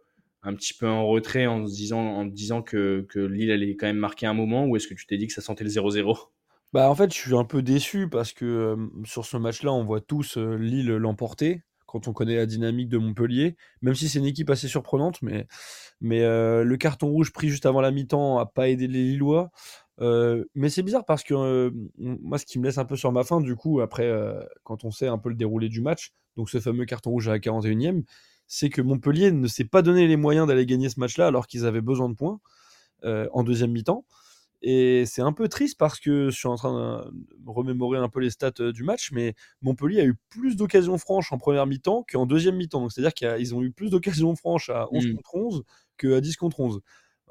un petit peu en retrait en se disant, en te disant que, que Lille allait quand même marquer un moment, ou est-ce que tu t'es dit que ça sentait le 0-0 Bah, en fait, je suis un peu déçu parce que euh, sur ce match-là, on voit tous euh, Lille l'emporter quand on connaît la dynamique de Montpellier, même si c'est une équipe assez surprenante, mais, mais euh, le carton rouge pris juste avant la mi-temps a pas aidé les Lillois. Euh, mais c'est bizarre parce que euh, moi, ce qui me laisse un peu sur ma faim, du coup, après, quand on sait un peu le déroulé du match, donc ce fameux carton rouge à la 41e, c'est que Montpellier ne s'est pas donné les moyens d'aller gagner ce match-là alors qu'ils avaient besoin de points en deuxième mi-temps. Et c'est un peu triste parce que je suis en train de remémorer un peu les stats du match, mais Montpellier a eu plus d'occasions franches en première mi-temps qu'en deuxième mi-temps. Donc c'est-à-dire qu'ils ont eu plus d'occasions franches à 11 Mm. contre 11 qu'à 10 contre 11.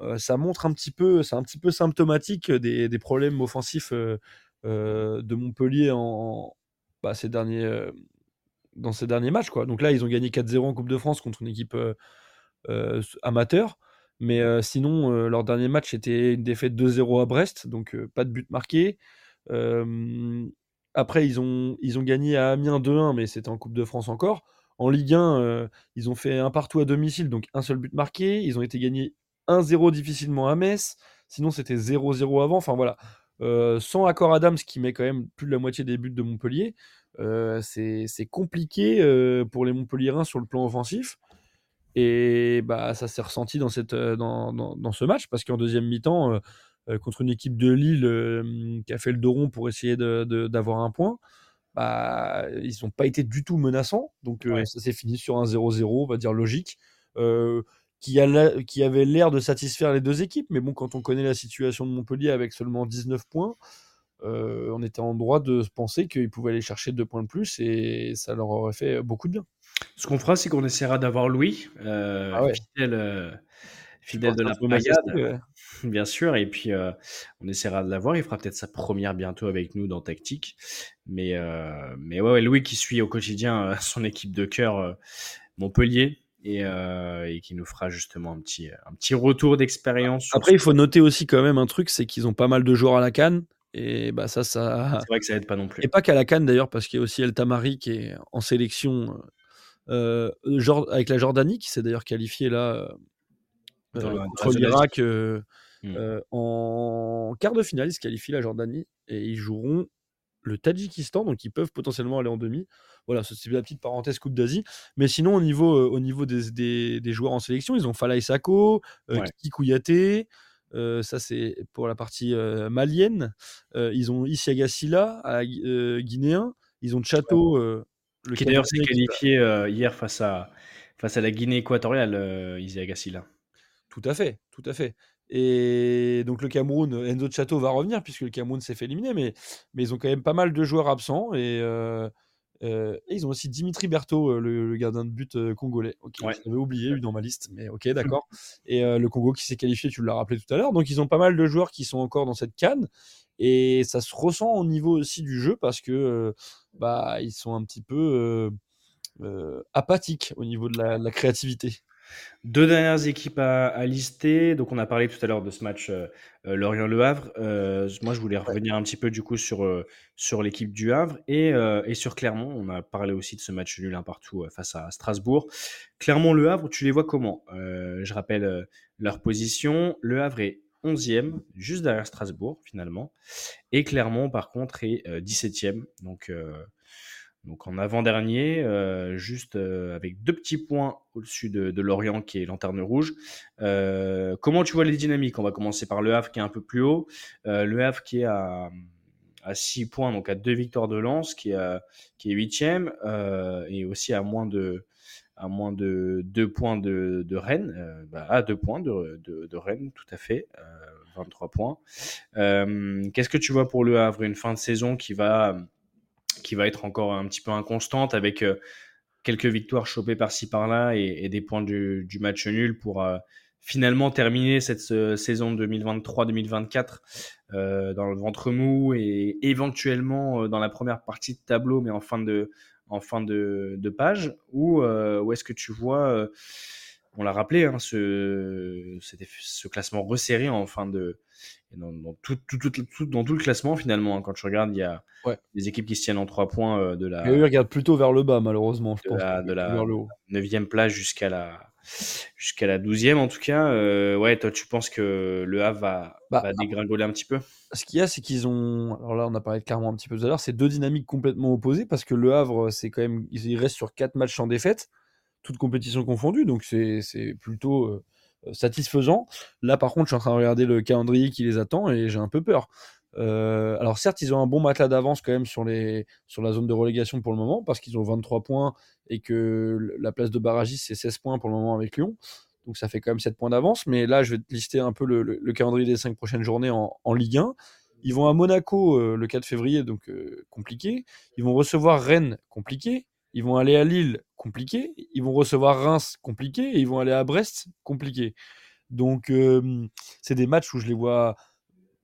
Euh, ça montre un petit peu, c'est un petit peu symptomatique des, des problèmes offensifs euh, euh, de Montpellier en, bah, ces derniers, dans ces derniers matchs. Quoi. Donc là, ils ont gagné 4-0 en Coupe de France contre une équipe amateur. Mais euh, sinon, euh, leur dernier match était une défaite 2-0 à Brest, donc euh, pas de but marqué. Après, ils ont, gagné à Amiens 2-1, mais c'était en Coupe de France encore. En Ligue 1, euh, ils ont fait un partout à domicile, donc un seul but marqué. Ils ont été gagnés 1-0 difficilement à Metz. Sinon, c'était 0-0 avant. Enfin voilà. Sans accord Adams, qui met quand même plus de la moitié des buts de Montpellier, c'est compliqué pour les Montpelliérains sur le plan offensif. Et bah, ça s'est ressenti dans, cette, euh, dans, dans, dans ce match parce qu'en deuxième mi-temps, euh, euh, contre une équipe de Lille euh, qui a fait le dos rond pour essayer d'avoir un point, bah, ils n'ont pas été du tout menaçants. Donc euh, Ouais. ça s'est fini sur un 0-0, on va dire logique, qui, a la- qui avait l'air de satisfaire les deux équipes. Mais bon, quand on connaît la situation de Montpellier avec seulement 19 points, on était en droit de se penser qu'ils pouvaient aller chercher deux points de plus et ça leur aurait fait beaucoup de bien. Ce qu'on fera, c'est qu'on essaiera d'avoir Louis, euh, Ah ouais. fidèle, euh, fidèle de la Supporter de paillade, Majesté, ouais. bien sûr. Et puis, euh, on essaiera de l'avoir. Il fera peut-être sa première bientôt avec nous dans Tactique. Mais, euh, mais ouais, ouais, Louis qui suit au quotidien euh, [LAUGHS] son équipe de cœur euh, Montpellier et, euh, et qui nous fera justement un petit, un petit retour d'expérience. Après, il faut noter aussi quand même un truc, c'est qu'ils ont pas mal de joueurs à la canne. Et bah ça, ça. C'est vrai que ça aide pas non plus. Et pas qu'à la canne d'ailleurs, parce qu'il y a aussi El Tamari qui est en sélection avec la Jordanie, qui s'est d'ailleurs qualifié là euh, euh, contre l'Irak euh, Hmm. euh, en quart de finale. Ils se qualifient la Jordanie et ils joueront le Tadjikistan, donc ils peuvent potentiellement aller en demi. Voilà, c'est la petite parenthèse Coupe d'Asie. Mais sinon, au niveau, euh, au niveau des, des- des joueurs en sélection, ils ont Falaï Sako, euh, Ouais. Kiki Kouyaté, Euh, ça, c'est pour la partie euh, malienne. Euh, ils ont Isiaga Silla, euh, guinéen. Ils ont Chateau, euh, le Qui d'ailleurs s'est qualifié euh, hier face à, face à la Guinée équatoriale, euh, Silla. Tout à fait, tout à fait. Et donc le Cameroun, Enzo Chateau va revenir puisque le Cameroun s'est fait éliminer, mais, mais ils ont quand même pas mal de joueurs absents et, euh, euh, et ils ont aussi Dimitri Berthaud, euh, le, le gardien de but euh, congolais. Ok, Ouais. j'avais oublié lui dans ma liste, mais ok, d'accord. [LAUGHS] et euh, le Congo qui s'est qualifié, tu l'as rappelé tout à l'heure. Donc ils ont pas mal de joueurs qui sont encore dans cette canne et ça se ressent au niveau aussi du jeu parce que bah ils sont un petit peu apathiques au niveau de la, de la créativité. Deux dernières équipes à, à lister. Donc, on a parlé tout à l'heure de ce match euh, euh, Lorient-Le Havre. Euh, moi, je voulais revenir un petit peu du coup sur, euh, sur l'équipe du Havre et, et sur Clermont. On a parlé aussi de ce match nul un partout face à Strasbourg. Clermont-Le Havre, tu les vois comment? Je rappelle leur position. Le Havre est 11e, juste derrière Strasbourg finalement. Et Clermont, par contre, est euh, 17e. Donc, donc en avant-dernier, euh, juste euh, avec deux petits points au-dessus de, Lorient qui est lanterne rouge. Euh, comment tu vois les dynamiques? On va commencer par Le Havre qui est un peu plus haut. Le Havre qui est à, à 6 points, donc à deux victoires de lance, qui est, à- qui est 8e euh, et aussi à moins de à moins de 2 points de, Rennes, bah, à 2 points de, Rennes, tout à fait, euh, 23 points. Qu'est-ce que tu vois pour le Havre? Une fin de saison qui va, qui va être encore un petit peu inconstante avec euh, quelques victoires chopées par-ci par-là et, des points du, match nul pour euh, finalement terminer cette euh, saison 2023-2024 euh, dans le ventre mou et éventuellement dans la première partie de tableau, mais en fin de, en fin de, page Ou, ou est-ce que tu vois, on l'a rappelé, hein, ce classement resserré en fin de. Et Dans, dans tout, tout- tout- tout- dans tout le classement, finalement, hein, quand tu regardes, il y a Ouais. des équipes qui se tiennent en trois points euh, de la, Et eux, ils regardent plutôt vers le bas, malheureusement, je de pense. la, de la vers le haut. 9e place jusqu'à la, jusqu'à la 12e, en tout cas. Euh, ouais, toi, tu penses que le Havre va, Bah, va dégringoler un petit peu? Ce qu'il y a, c'est qu'ils ont. Alors là, on a parlé de Clermont un petit peu tout à l'heure. C'est deux dynamiques complètement opposées parce que le Havre, c'est quand même. Ils restent sur quatre matchs sans défaite, toutes compétitions confondues. Donc c'est c'est plutôt euh, satisfaisant. Là, par contre, je suis en train de regarder le calendrier qui les attend et j'ai un peu peur. Euh, alors certes, ils ont un bon matelas d'avance quand même sur, les, sur la zone de relégation pour le moment parce qu'ils ont 23 points et que la place de barragiste c'est 16 points pour le moment avec Lyon. Donc ça fait quand même 7 points d'avance. Mais là, je vais te lister un peu le, le- le calendrier des 5 prochaines journées en, Ligue 1. Ils vont à Monaco euh, le 4 février, donc euh, compliqué. Ils vont recevoir Rennes, compliqué. Ils vont aller à Lille, compliqué. Ils vont recevoir Reims, compliqué. Et ils vont aller à Brest, compliqué. Donc c'est des matchs où je les vois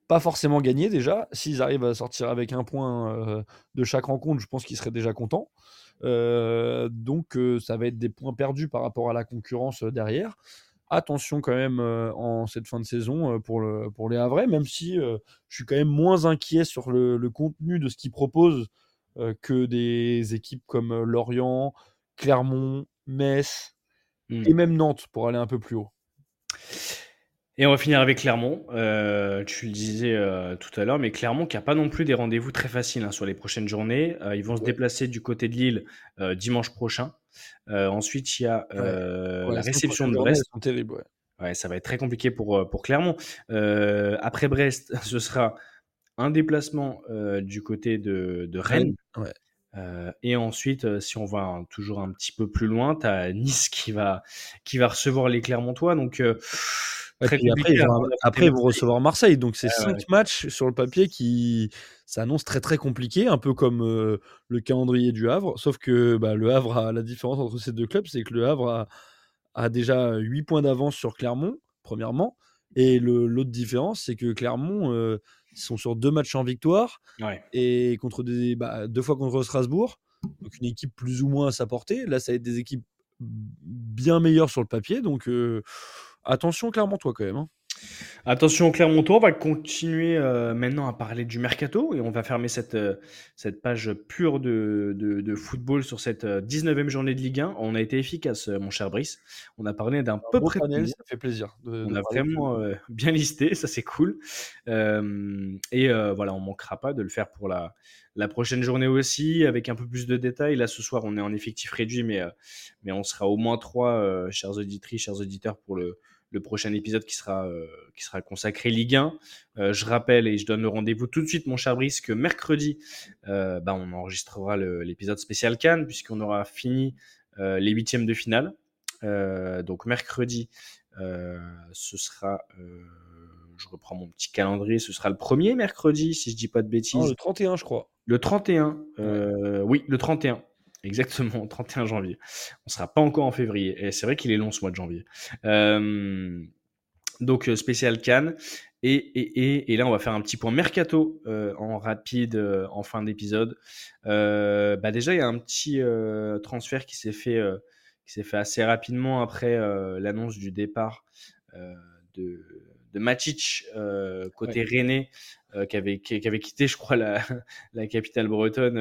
pas forcément gagner déjà. S'ils arrivent à sortir avec un point euh, de chaque rencontre, je pense qu'ils seraient déjà contents. Euh, donc euh, ça va être des points perdus par rapport à la concurrence derrière. Attention quand même en cette fin de saison pour, le, pour les Havrais, même si je suis quand même moins inquiet sur le, contenu de ce qu'ils proposent que des équipes comme euh, Lorient, Clermont, Metz Mm. et même Nantes pour aller un peu plus haut. Et on va finir avec Clermont. Euh, tu le disais euh, tout à l'heure, mais Clermont qui a pas non plus des rendez-vous très faciles hein, sur les prochaines journées. Euh, ils vont se déplacer du côté de Lille euh, dimanche prochain. Euh, ensuite, il y a euh, Ouais, la réception de Brest. elles sont terribles, ouais. Ouais, ça va être très compliqué pour, euh, pour Clermont. Euh, après Brest, [LAUGHS] ce sera un déplacement euh, du côté de, de Rennes. Ouais. Euh, et ensuite, euh, si on va toujours un petit peu plus loin, tu as Nice qui va, qui va recevoir les Clermontois. Donc, euh, très puis après, ils vont, affronter après, ils vont Marseille. recevoir Marseille. Donc, c'est cinq ouais. matchs sur le papier qui s'annoncent très très compliqués, un peu comme le calendrier du Havre. Sauf que bah, le Havre a la différence entre ces deux clubs, c'est que le Havre a, a déjà 8 points d'avance sur Clermont, premièrement. Et l'autre différence, c'est que Clermont, ils sont sur deux matchs en victoire Ouais. et contre des, bah, deux fois contre Strasbourg. Donc, une équipe plus ou moins à sa portée. Là, ça va être des équipes bien meilleures sur le papier. Donc, euh, attention, toi, quand même. hein. Attention Clermontois, on va continuer euh, maintenant à parler du mercato et on va fermer cette, euh, cette page pure de, de, de football sur cette euh, 19e journée de Ligue 1. On a été efficace, euh, mon cher Brice. On a parlé d'un peu Beau près panel, ça fait plaisir. de- On a vraiment euh, bien listé, [LAUGHS] ça c'est cool. Euh, et euh, voilà, on manquera pas de le faire pour la, la prochaine journée aussi, avec un peu plus de détails. Là, ce soir, on est en effectif réduit, mais, euh, mais on sera au moins trois, euh, chers auditrices, chers auditeurs, pour le, le prochain épisode qui sera, qui sera consacré Ligue 1. je rappelle et je donne le rendez-vous tout de suite, mon cher Brice, que mercredi, bah, on enregistrera l'épisode spécial Cannes, puisqu'on aura fini les huitièmes de finale. donc mercredi, ce sera je reprends mon petit calendrier, ce sera le premier mercredi, si je dis pas de bêtises. le 31, je crois. Le 31, oui, le 31. Exactement, 31 janvier. On sera pas encore en février. Et c'est vrai qu'il est long ce mois de janvier. donc spécial Cannes. Et, et, et, là, on va faire un petit point mercato en rapide en fin d'épisode. bah déjà, il y a un petit transfert qui s'est fait, qui s'est fait assez rapidement après l'annonce du départ de, de Matic côté René, qui, avait, qui, avait quitté, je crois, la, [LAUGHS] la capitale bretonne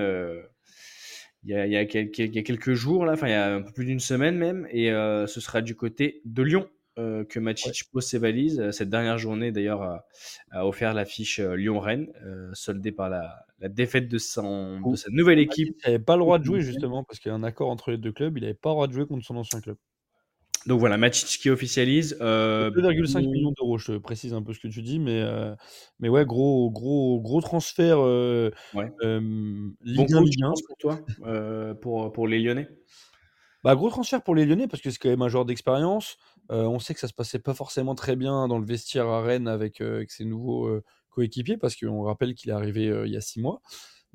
il y, a, il, y a quelques, il y a, quelques, jours, là, enfin il y a un peu plus d'une semaine même, et euh, ce sera du côté de Lyon euh, que Matic pose ses valises. Cette dernière journée, d'ailleurs, a, a, offert l'affiche euh, Lyon-Rennes, soldée par la, la, défaite de, son, de sa nouvelle équipe. Il n'avait pas le droit de jouer, justement, parce qu'il y a un accord entre les deux clubs. Il n'avait pas le droit de jouer contre son ancien club. Donc voilà, Matic qui officialise. Euh, 2,5 millions d'euros, je te précise un peu ce que tu dis, mais, euh, mais ouais, gros, gros, gros transfert. Euh, ouais. euh, Ligue bon 1, Ligue 1. pour toi, euh, pour, pour les Lyonnais? Bah, Gros transfert pour les Lyonnais, parce que c'est quand même un joueur d'expérience. on sait que ça se passait pas forcément très bien dans le vestiaire à Rennes avec, avec ses nouveaux coéquipiers, parce qu'on rappelle qu'il est arrivé il y a six mois.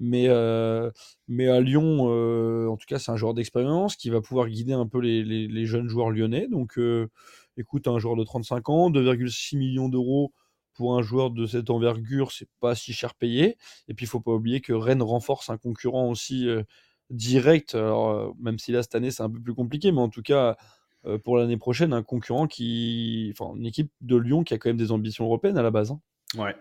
Mais, euh, mais à Lyon, euh, en tout cas, c'est un joueur d'expérience qui va pouvoir guider un peu les, les, jeunes joueurs lyonnais. Donc, euh, écoute, un joueur de 35 ans, 2,6 millions d'euros pour un joueur de cette envergure, c'est pas si cher payé. Et puis, il faut pas oublier que Rennes renforce un concurrent aussi direct. Alors, même si là, cette année, c'est un peu plus compliqué, mais en tout cas, pour l'année prochaine, un concurrent qui. Enfin, une équipe de Lyon qui a quand même des ambitions européennes à la base. Hein. Ouais.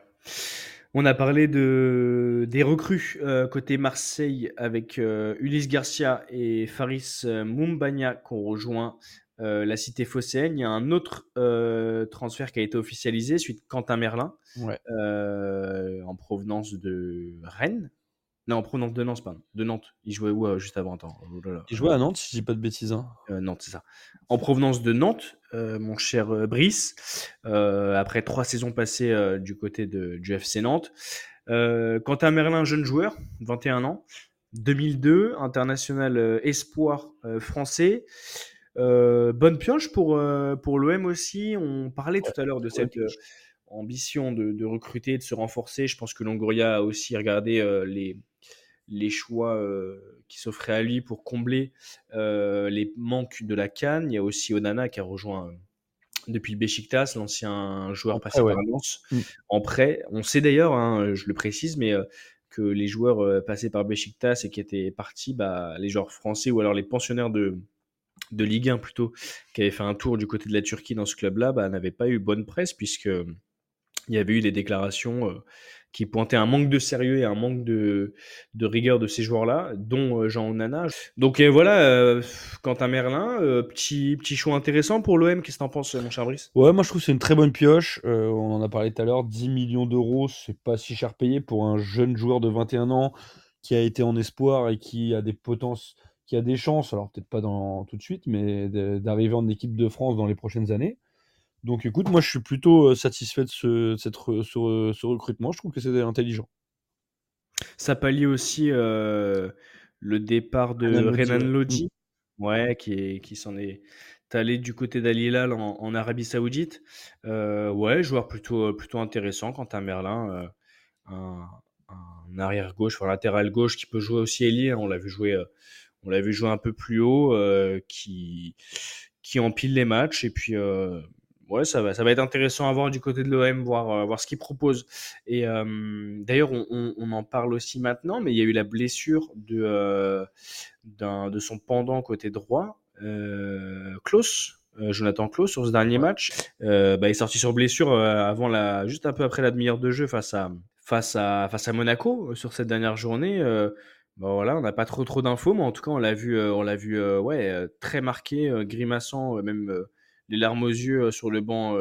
On a parlé de, des recrues euh, côté Marseille avec euh, Ulysse Garcia et Faris euh, Mumbagna qui ont rejoint euh, la cité phocéenne. Il y a un autre transfert qui a été officialisé suite Quentin Merlin ouais. en provenance de Rennes. Non, en provenance de Nantes, pardon. De Nantes. Il jouait où juste avant Attends. Oh là là. Il jouait à Nantes, si je dis pas de bêtises. Hein. Nantes, c'est ça. En provenance de Nantes, mon cher Brice, après trois saisons passées du côté de, du FC Nantes. Quentin Merlin, jeune joueur, 21 ans. 2002, international espoir français. Euh, bonne pioche pour, euh, pour l'OM aussi. On parlait tout à l'heure de cette euh, ambition de, de, recruter, de se renforcer. Je pense que Longoria a aussi regardé les, les choix qui s'offraient à lui pour combler les manques de la Cannes. Il y a aussi Onana qui a rejoint depuis Besiktas, l'ancien joueur passé ouais. par Lens, Mm. en prêt. On sait d'ailleurs, hein, je le précise, mais que les joueurs passés par Besiktas et qui étaient partis, bah, les joueurs français ou alors les pensionnaires de, de Ligue 1 plutôt, qui avaient fait un tour du côté de la Turquie dans ce club-là, bah, n'avaient pas eu bonne presse puisque il y avait eu des déclarations euh, qui pointaient un manque de sérieux et un manque de, rigueur de ces joueurs-là, dont euh, Jean Onana. Donc voilà, euh, Quentin Merlin, euh, petit, petit choix intéressant pour l'OM. Qu'est-ce que t'en penses, mon cher Brice? Ouais, moi je trouve que c'est une très bonne pioche. Euh, on en a parlé tout à l'heure, 10 millions d'euros, c'est pas si cher payé pour un jeune joueur de 21 ans qui a été en espoir et qui a des potences, qui a des chances, alors peut-être pas dans, tout de suite, mais d'arriver en équipe de France dans les prochaines années. Donc écoute, moi je suis plutôt satisfait de ce, cette re, ce, ce, recrutement, je trouve que c'est intelligent. Ça pallie aussi euh, le départ de Renan, Lodi, ouais, qui, est, qui s'en est allé du côté d'Al Hilal en, en, Arabie Saoudite. Euh, ouais, joueur plutôt, plutôt intéressant quant à Merlin, euh, un, un, arrière gauche, enfin latéral gauche qui peut jouer aussi ailier. Hein, on l'a vu jouer, euh, on l'a vu jouer un peu plus haut, euh, qui qui empile les matchs et puis euh, ouais, ça va, ça va être intéressant à voir du côté de l'OM, voir, euh, voir ce qu'il propose. Et euh, d'ailleurs, on, on, on, en parle aussi maintenant, mais il y a eu la blessure de, euh, de son pendant côté droit, euh, Klaus. Jonathan Klaus sur ce dernier match, bah, il est sorti sur blessure avant la, juste un peu après la demi-heure de jeu face à, face à, face à Monaco sur cette dernière journée. Bon, voilà, on n'a pas trop trop d'infos, mais en tout cas, on l'a vu, on l'a vu, ouais, très marqué, grimaçant, même les larmes aux yeux sur le banc,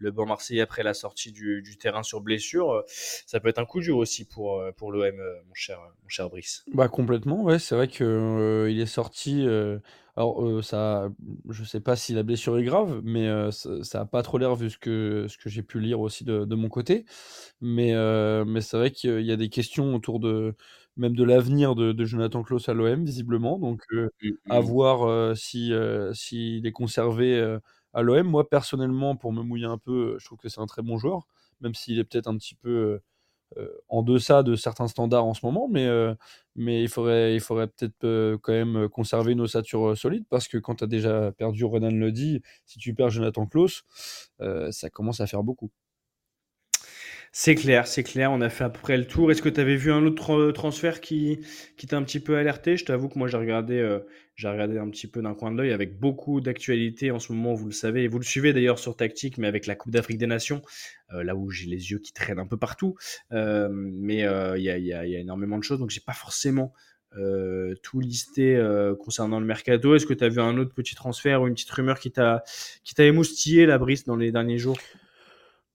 le banc marseillais après la sortie du, terrain sur blessure. Ça peut être un coup dur aussi pour, pour l'OM, mon cher, mon cher Brice. Bah complètement, ouais. C'est vrai qu'il euh, est sorti. Euh... Alors, euh, ça, je sais pas si la blessure est grave, mais ça, ça a pas trop l'air vu ce que, ce que j'ai pu lire aussi de, de mon côté. Mais, mais c'est vrai qu'il y a des questions autour de même de l'avenir de, de Jonathan Klaus à l'OM, visiblement. Donc, euh, Mm, à mm. voir euh, si, euh, s'il est conservé à l'OM. Moi, personnellement, pour me mouiller un peu, je trouve que c'est un très bon joueur, même s'il est peut-être un petit peu en deçà de certains standards en ce moment, mais, mais il faudrait, il faudrait peut-être quand même conserver une ossature solide parce que quand tu as déjà perdu Renan Lodi, si tu perds Jonathan Klaus, ça commence à faire beaucoup. C'est clair, c'est clair, on a fait à peu près le tour. Est-ce que tu avais vu un autre tra- transfert qui, qui t'a un petit peu alerté? Je t'avoue que moi j'ai regardé, euh, regardé un petit peu d'un coin de l'œil avec beaucoup d'actualités en ce moment, vous le savez, et vous le suivez d'ailleurs sur Tactique, mais avec la Coupe d'Afrique des Nations, euh, là où j'ai les yeux qui traînent un peu partout. Euh, mais euh, il y a, y a- énormément de choses, donc j'ai pas forcément euh, tout listé euh, concernant le mercato. Est-ce que tu as vu un autre petit transfert ou une petite rumeur qui t'a qui t'a émoustillé, la Brice, dans les derniers jours?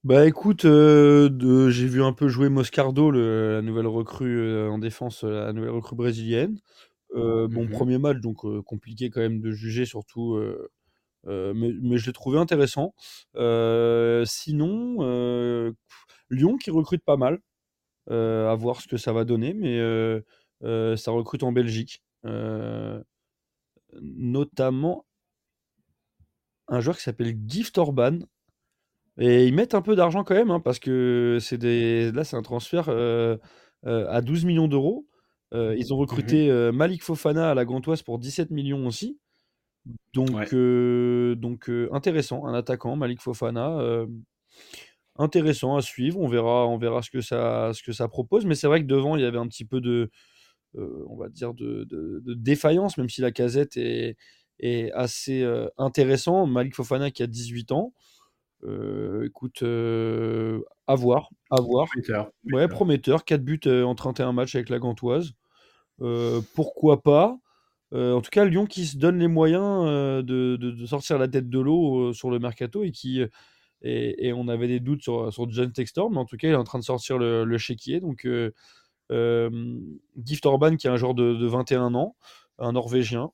Bah écoute, euh, de- j'ai vu un peu jouer Moscardo, le- la nouvelle recrue euh, en défense, euh, la nouvelle recrue brésilienne. Bon, premier match, donc compliqué quand même de juger, surtout, mais, mais je l'ai trouvé intéressant. Sinon, Lyon qui recrute pas mal, à voir ce que ça va donner, mais ça recrute en Belgique, notamment un joueur qui s'appelle Gift Orban. Et ils mettent un peu d'argent quand même, hein, parce que c'est des... là, c'est un transfert euh, euh, à 12 millions d'euros. Euh, ils ont Mhm. recruté euh, Malik Fofana à la Gantoise pour 17 millions aussi. Donc, Ouais. euh, donc euh, intéressant, un attaquant, Malik Fofana. euh, intéressant à suivre. On verra, on verra ce que ça, ce que ça propose. Mais c'est vrai que devant, il y avait un petit peu de, euh, on va dire, de, de- de défaillance, même si la casette est, est assez euh, intéressant. Malik Fofana qui a 18 ans. Euh, écoute, euh, à voir, à voir. Prometteur, Ouais, prometteur. prometteur. 4 buts euh, en 31 matchs avec la Gantoise. Euh, pourquoi pas? En tout cas, Lyon qui se donne les moyens de, de- de sortir la tête de l'eau sur le mercato et qui et, et on avait des doutes sur, sur John Textor, mais en tout cas, il est en train de sortir le, le chéquier. Donc, Gift Orban, qui est un joueur de, de 21 ans, un Norvégien.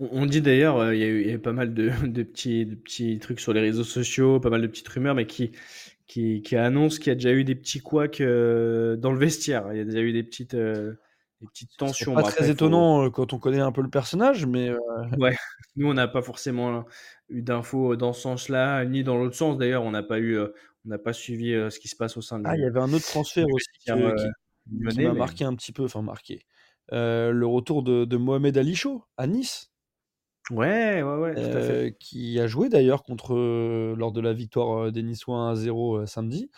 On, on dit d'ailleurs, euh, il y, a eu il y a eu pas mal de, [LAUGHS] de petits, de petits trucs sur les réseaux sociaux, pas mal de petites rumeurs, mais qui, qui, qui annoncent qu'il y a déjà eu des petits couacs euh, dans le vestiaire. Il y a déjà eu des petites, euh, des petites C'est tensions. pas Bon, très après, étonnant quand on connaît un peu le personnage, mais euh, [LAUGHS] Ouais, nous on n'a pas forcément eu d'infos dans ce sens-là, ni dans l'autre sens. D'ailleurs, on n'a pas eu, on n'a pas suivi ce qui se passe au sein ah, il y avait un autre transfert aussi qui, m'a mais- marqué un petit peu, enfin marqué. Le retour de, de Mohamed Ali Chaud à Nice. Ouais, ouais, ouais, tout à fait. euh, qui a joué d'ailleurs contre euh, lors de la victoire euh, des Niçois 1-0 euh, samedi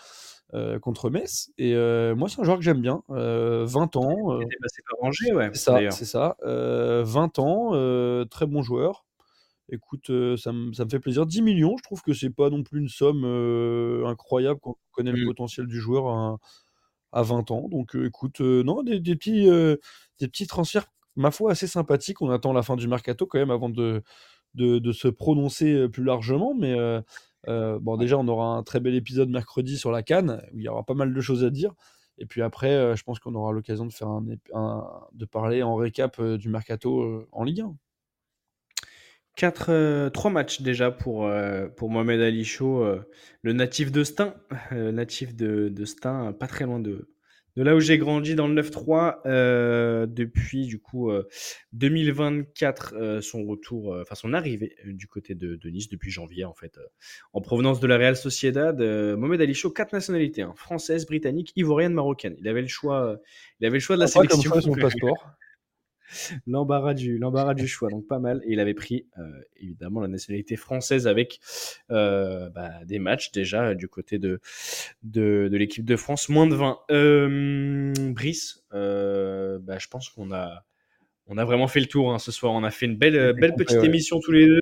euh, contre Metz. Et euh, moi, c'est un joueur que j'aime bien. Euh, 20 ans. par Angers, ouais, c'est ça, c'est ça. Euh, 20 ans, très bon joueur. Écoute, ça, me- fait plaisir. 10 millions, je trouve que c'est pas non plus une somme incroyable quand on connaît le Mm. potentiel du joueur à, à 20 ans. Donc écoute, non, des, des petits, des petits transferts, ma foi, assez sympathiques. On attend la fin du mercato quand même avant de, de, de se prononcer euh, plus largement. Mais euh, euh, bon, déjà, on aura un très bel épisode mercredi sur la Cannes, où il y aura pas mal de choses à dire. Et puis après, je pense qu'on aura l'occasion de faire un, de parler en récap du mercato en Ligue 1. Quatre, euh, trois matchs déjà pour, euh, pour Mohamed Ali Chaud, euh, le natif de Stein, [LAUGHS] natif de, de Stein, pas très loin de, de là où j'ai grandi dans le 9-3, euh, depuis du coup euh, 2024, euh, son retour, euh, enfin son arrivée euh, du côté de, de Nice depuis janvier en fait, euh, en provenance de la Real Sociedad. euh, Mohamed Ali Chaud, quatre nationalités, hein, française, britannique, ivoirienne, marocaine. Il avait le choix, euh, il avait le choix de la Sympa comme sélection. choix, son passeport? L'embarras du, l'embarras du choix, donc pas mal. Et il avait pris euh, évidemment la nationalité française avec euh, bah, des matchs déjà euh, du côté de, de, de l'équipe de France, moins de 20. Euh, Brice, bah, je pense qu'on a, on a vraiment fait le tour hein, ce soir. On a fait une belle, belle petite ouais. émission tous les deux.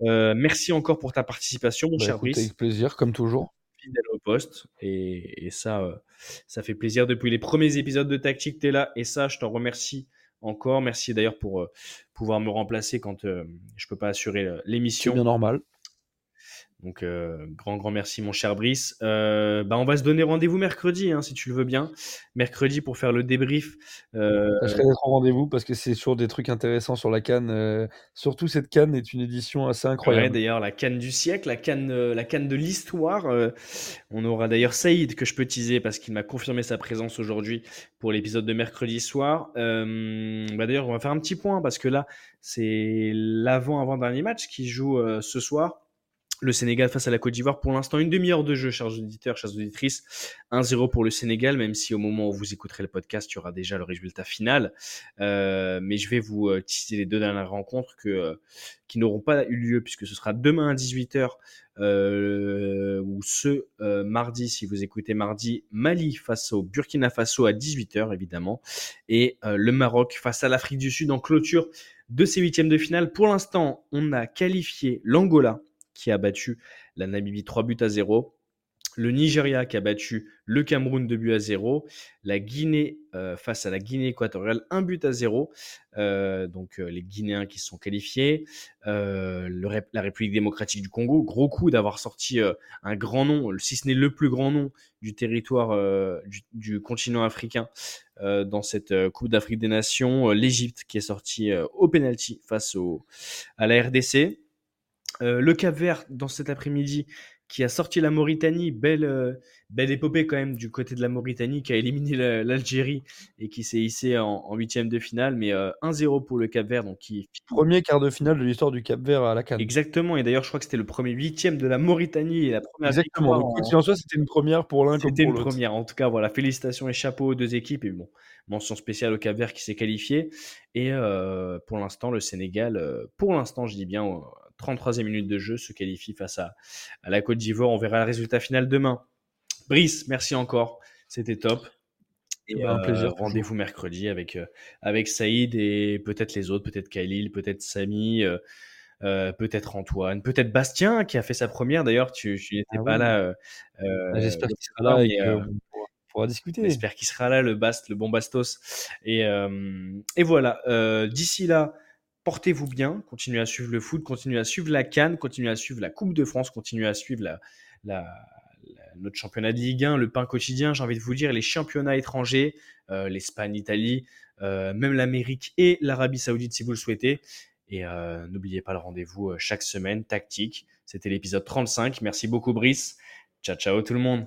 Merci encore pour ta participation, mon Bah, cher écoute, Brice avec plaisir, comme toujours. fidèle au poste. Et, et ça, euh, ça fait plaisir. Depuis les premiers épisodes de Tactique, tu es là. Et ça, je t'en remercie encore. Merci d'ailleurs pour euh, pouvoir me remplacer quand euh, je peux pas assurer euh, C'est l'émission. bien normal. Donc, euh, grand, grand merci, mon cher Brice. Euh, bah, on va se donner rendez-vous mercredi, hein, si tu le veux bien. Mercredi pour faire le débrief. Euh, Je serai d'être au rendez-vous parce que c'est toujours des trucs intéressants sur la canne. euh, surtout cette canne est une édition assez ouais, incroyable. d'ailleurs, la canne du siècle, la canne, euh, la canne de l'histoire. on aura d'ailleurs Saïd que je peux teaser parce qu'il m'a confirmé sa présence aujourd'hui pour l'épisode de mercredi soir. Bah, d'ailleurs, on va faire un petit point parce que là, c'est l'avant-avant-dernier match qui joue ce soir. Le Sénégal face à la Côte d'Ivoire. Pour l'instant, une demi-heure de jeu, chers auditeurs, chères auditrices. 1-0 pour le Sénégal, même si au moment où vous écouterez le podcast, il y aura déjà le résultat final. Euh, mais je vais vous euh, teaser les deux dernières rencontres euh, qui n'auront pas eu lieu, puisque ce sera demain à 18h, euh, ou ce euh, mardi, si vous écoutez mardi, Mali face au Burkina Faso à 18h, évidemment, et le Maroc face à l'Afrique du Sud en clôture de ces huitièmes de finale. Pour l'instant, on a qualifié l'Angola, qui a battu la Namibie 3 buts à 0. Le Nigeria qui a battu le Cameroun 2 buts à 0. La Guinée euh, face à la Guinée équatoriale 1 but à 0. Euh, donc euh, les Guinéens qui se sont qualifiés. La République démocratique du Congo, gros coup d'avoir sorti un grand nom, si ce n'est le plus grand nom du territoire du, continent africain dans cette Coupe d'Afrique des Nations. L'Égypte qui est sorti euh, au penalty face à la RDC. Euh, le Cap Vert dans cet après-midi qui a sorti la Mauritanie, belle, euh, belle épopée quand même du côté de la Mauritanie qui a éliminé la- l'Algérie et qui s'est hissé en huitième de finale, mais euh, 1-0 pour le Cap Vert, donc qui Premier quart de finale de l'histoire du Cap Vert à la canne. exactement. Et d'ailleurs, je crois que c'était le premier huitième de la Mauritanie et la première Exactement. Donc, en- soit, c'était une première pour l'un comme C'était une l'autre. première. En tout cas, voilà, félicitations et chapeau aux deux équipes. Et bon, mention spéciale au Cap Vert qui s'est qualifié. Et euh, pour l'instant, le Sénégal, pour l'instant, je dis bien, 33e minute de jeu, se qualifie face à, à la Côte d'Ivoire. On verra le résultat final demain. Brice, merci encore. C'était top. Et Eh ben, un euh, plaisir, rendez-vous mercredi avec, euh, avec Saïd et peut-être les autres, peut-être Khalil, peut-être Samy, euh, peut-être Antoine, peut-être Bastien qui a fait sa première. D'ailleurs, tu, tu n'étais Ah pas oui. là. euh, J'espère qu'il sera là et pourra, discuter. J'espère qu'il sera là, le Bast, le bon Bastos. Et, et voilà. D'ici là, portez-vous bien. Continuez à suivre le foot, continuez à suivre la Cannes, continuez à suivre la Coupe de France, continuez à suivre notre championnat de Ligue 1, le pain quotidien. J'ai envie de vous dire les championnats étrangers, euh, l'Espagne, l'Italie, euh, même l'Amérique et l'Arabie Saoudite si vous le souhaitez. Et euh, n'oubliez pas le rendez-vous chaque semaine, tactique. C'était l'épisode 35. Merci beaucoup, Brice. Ciao, ciao tout le monde.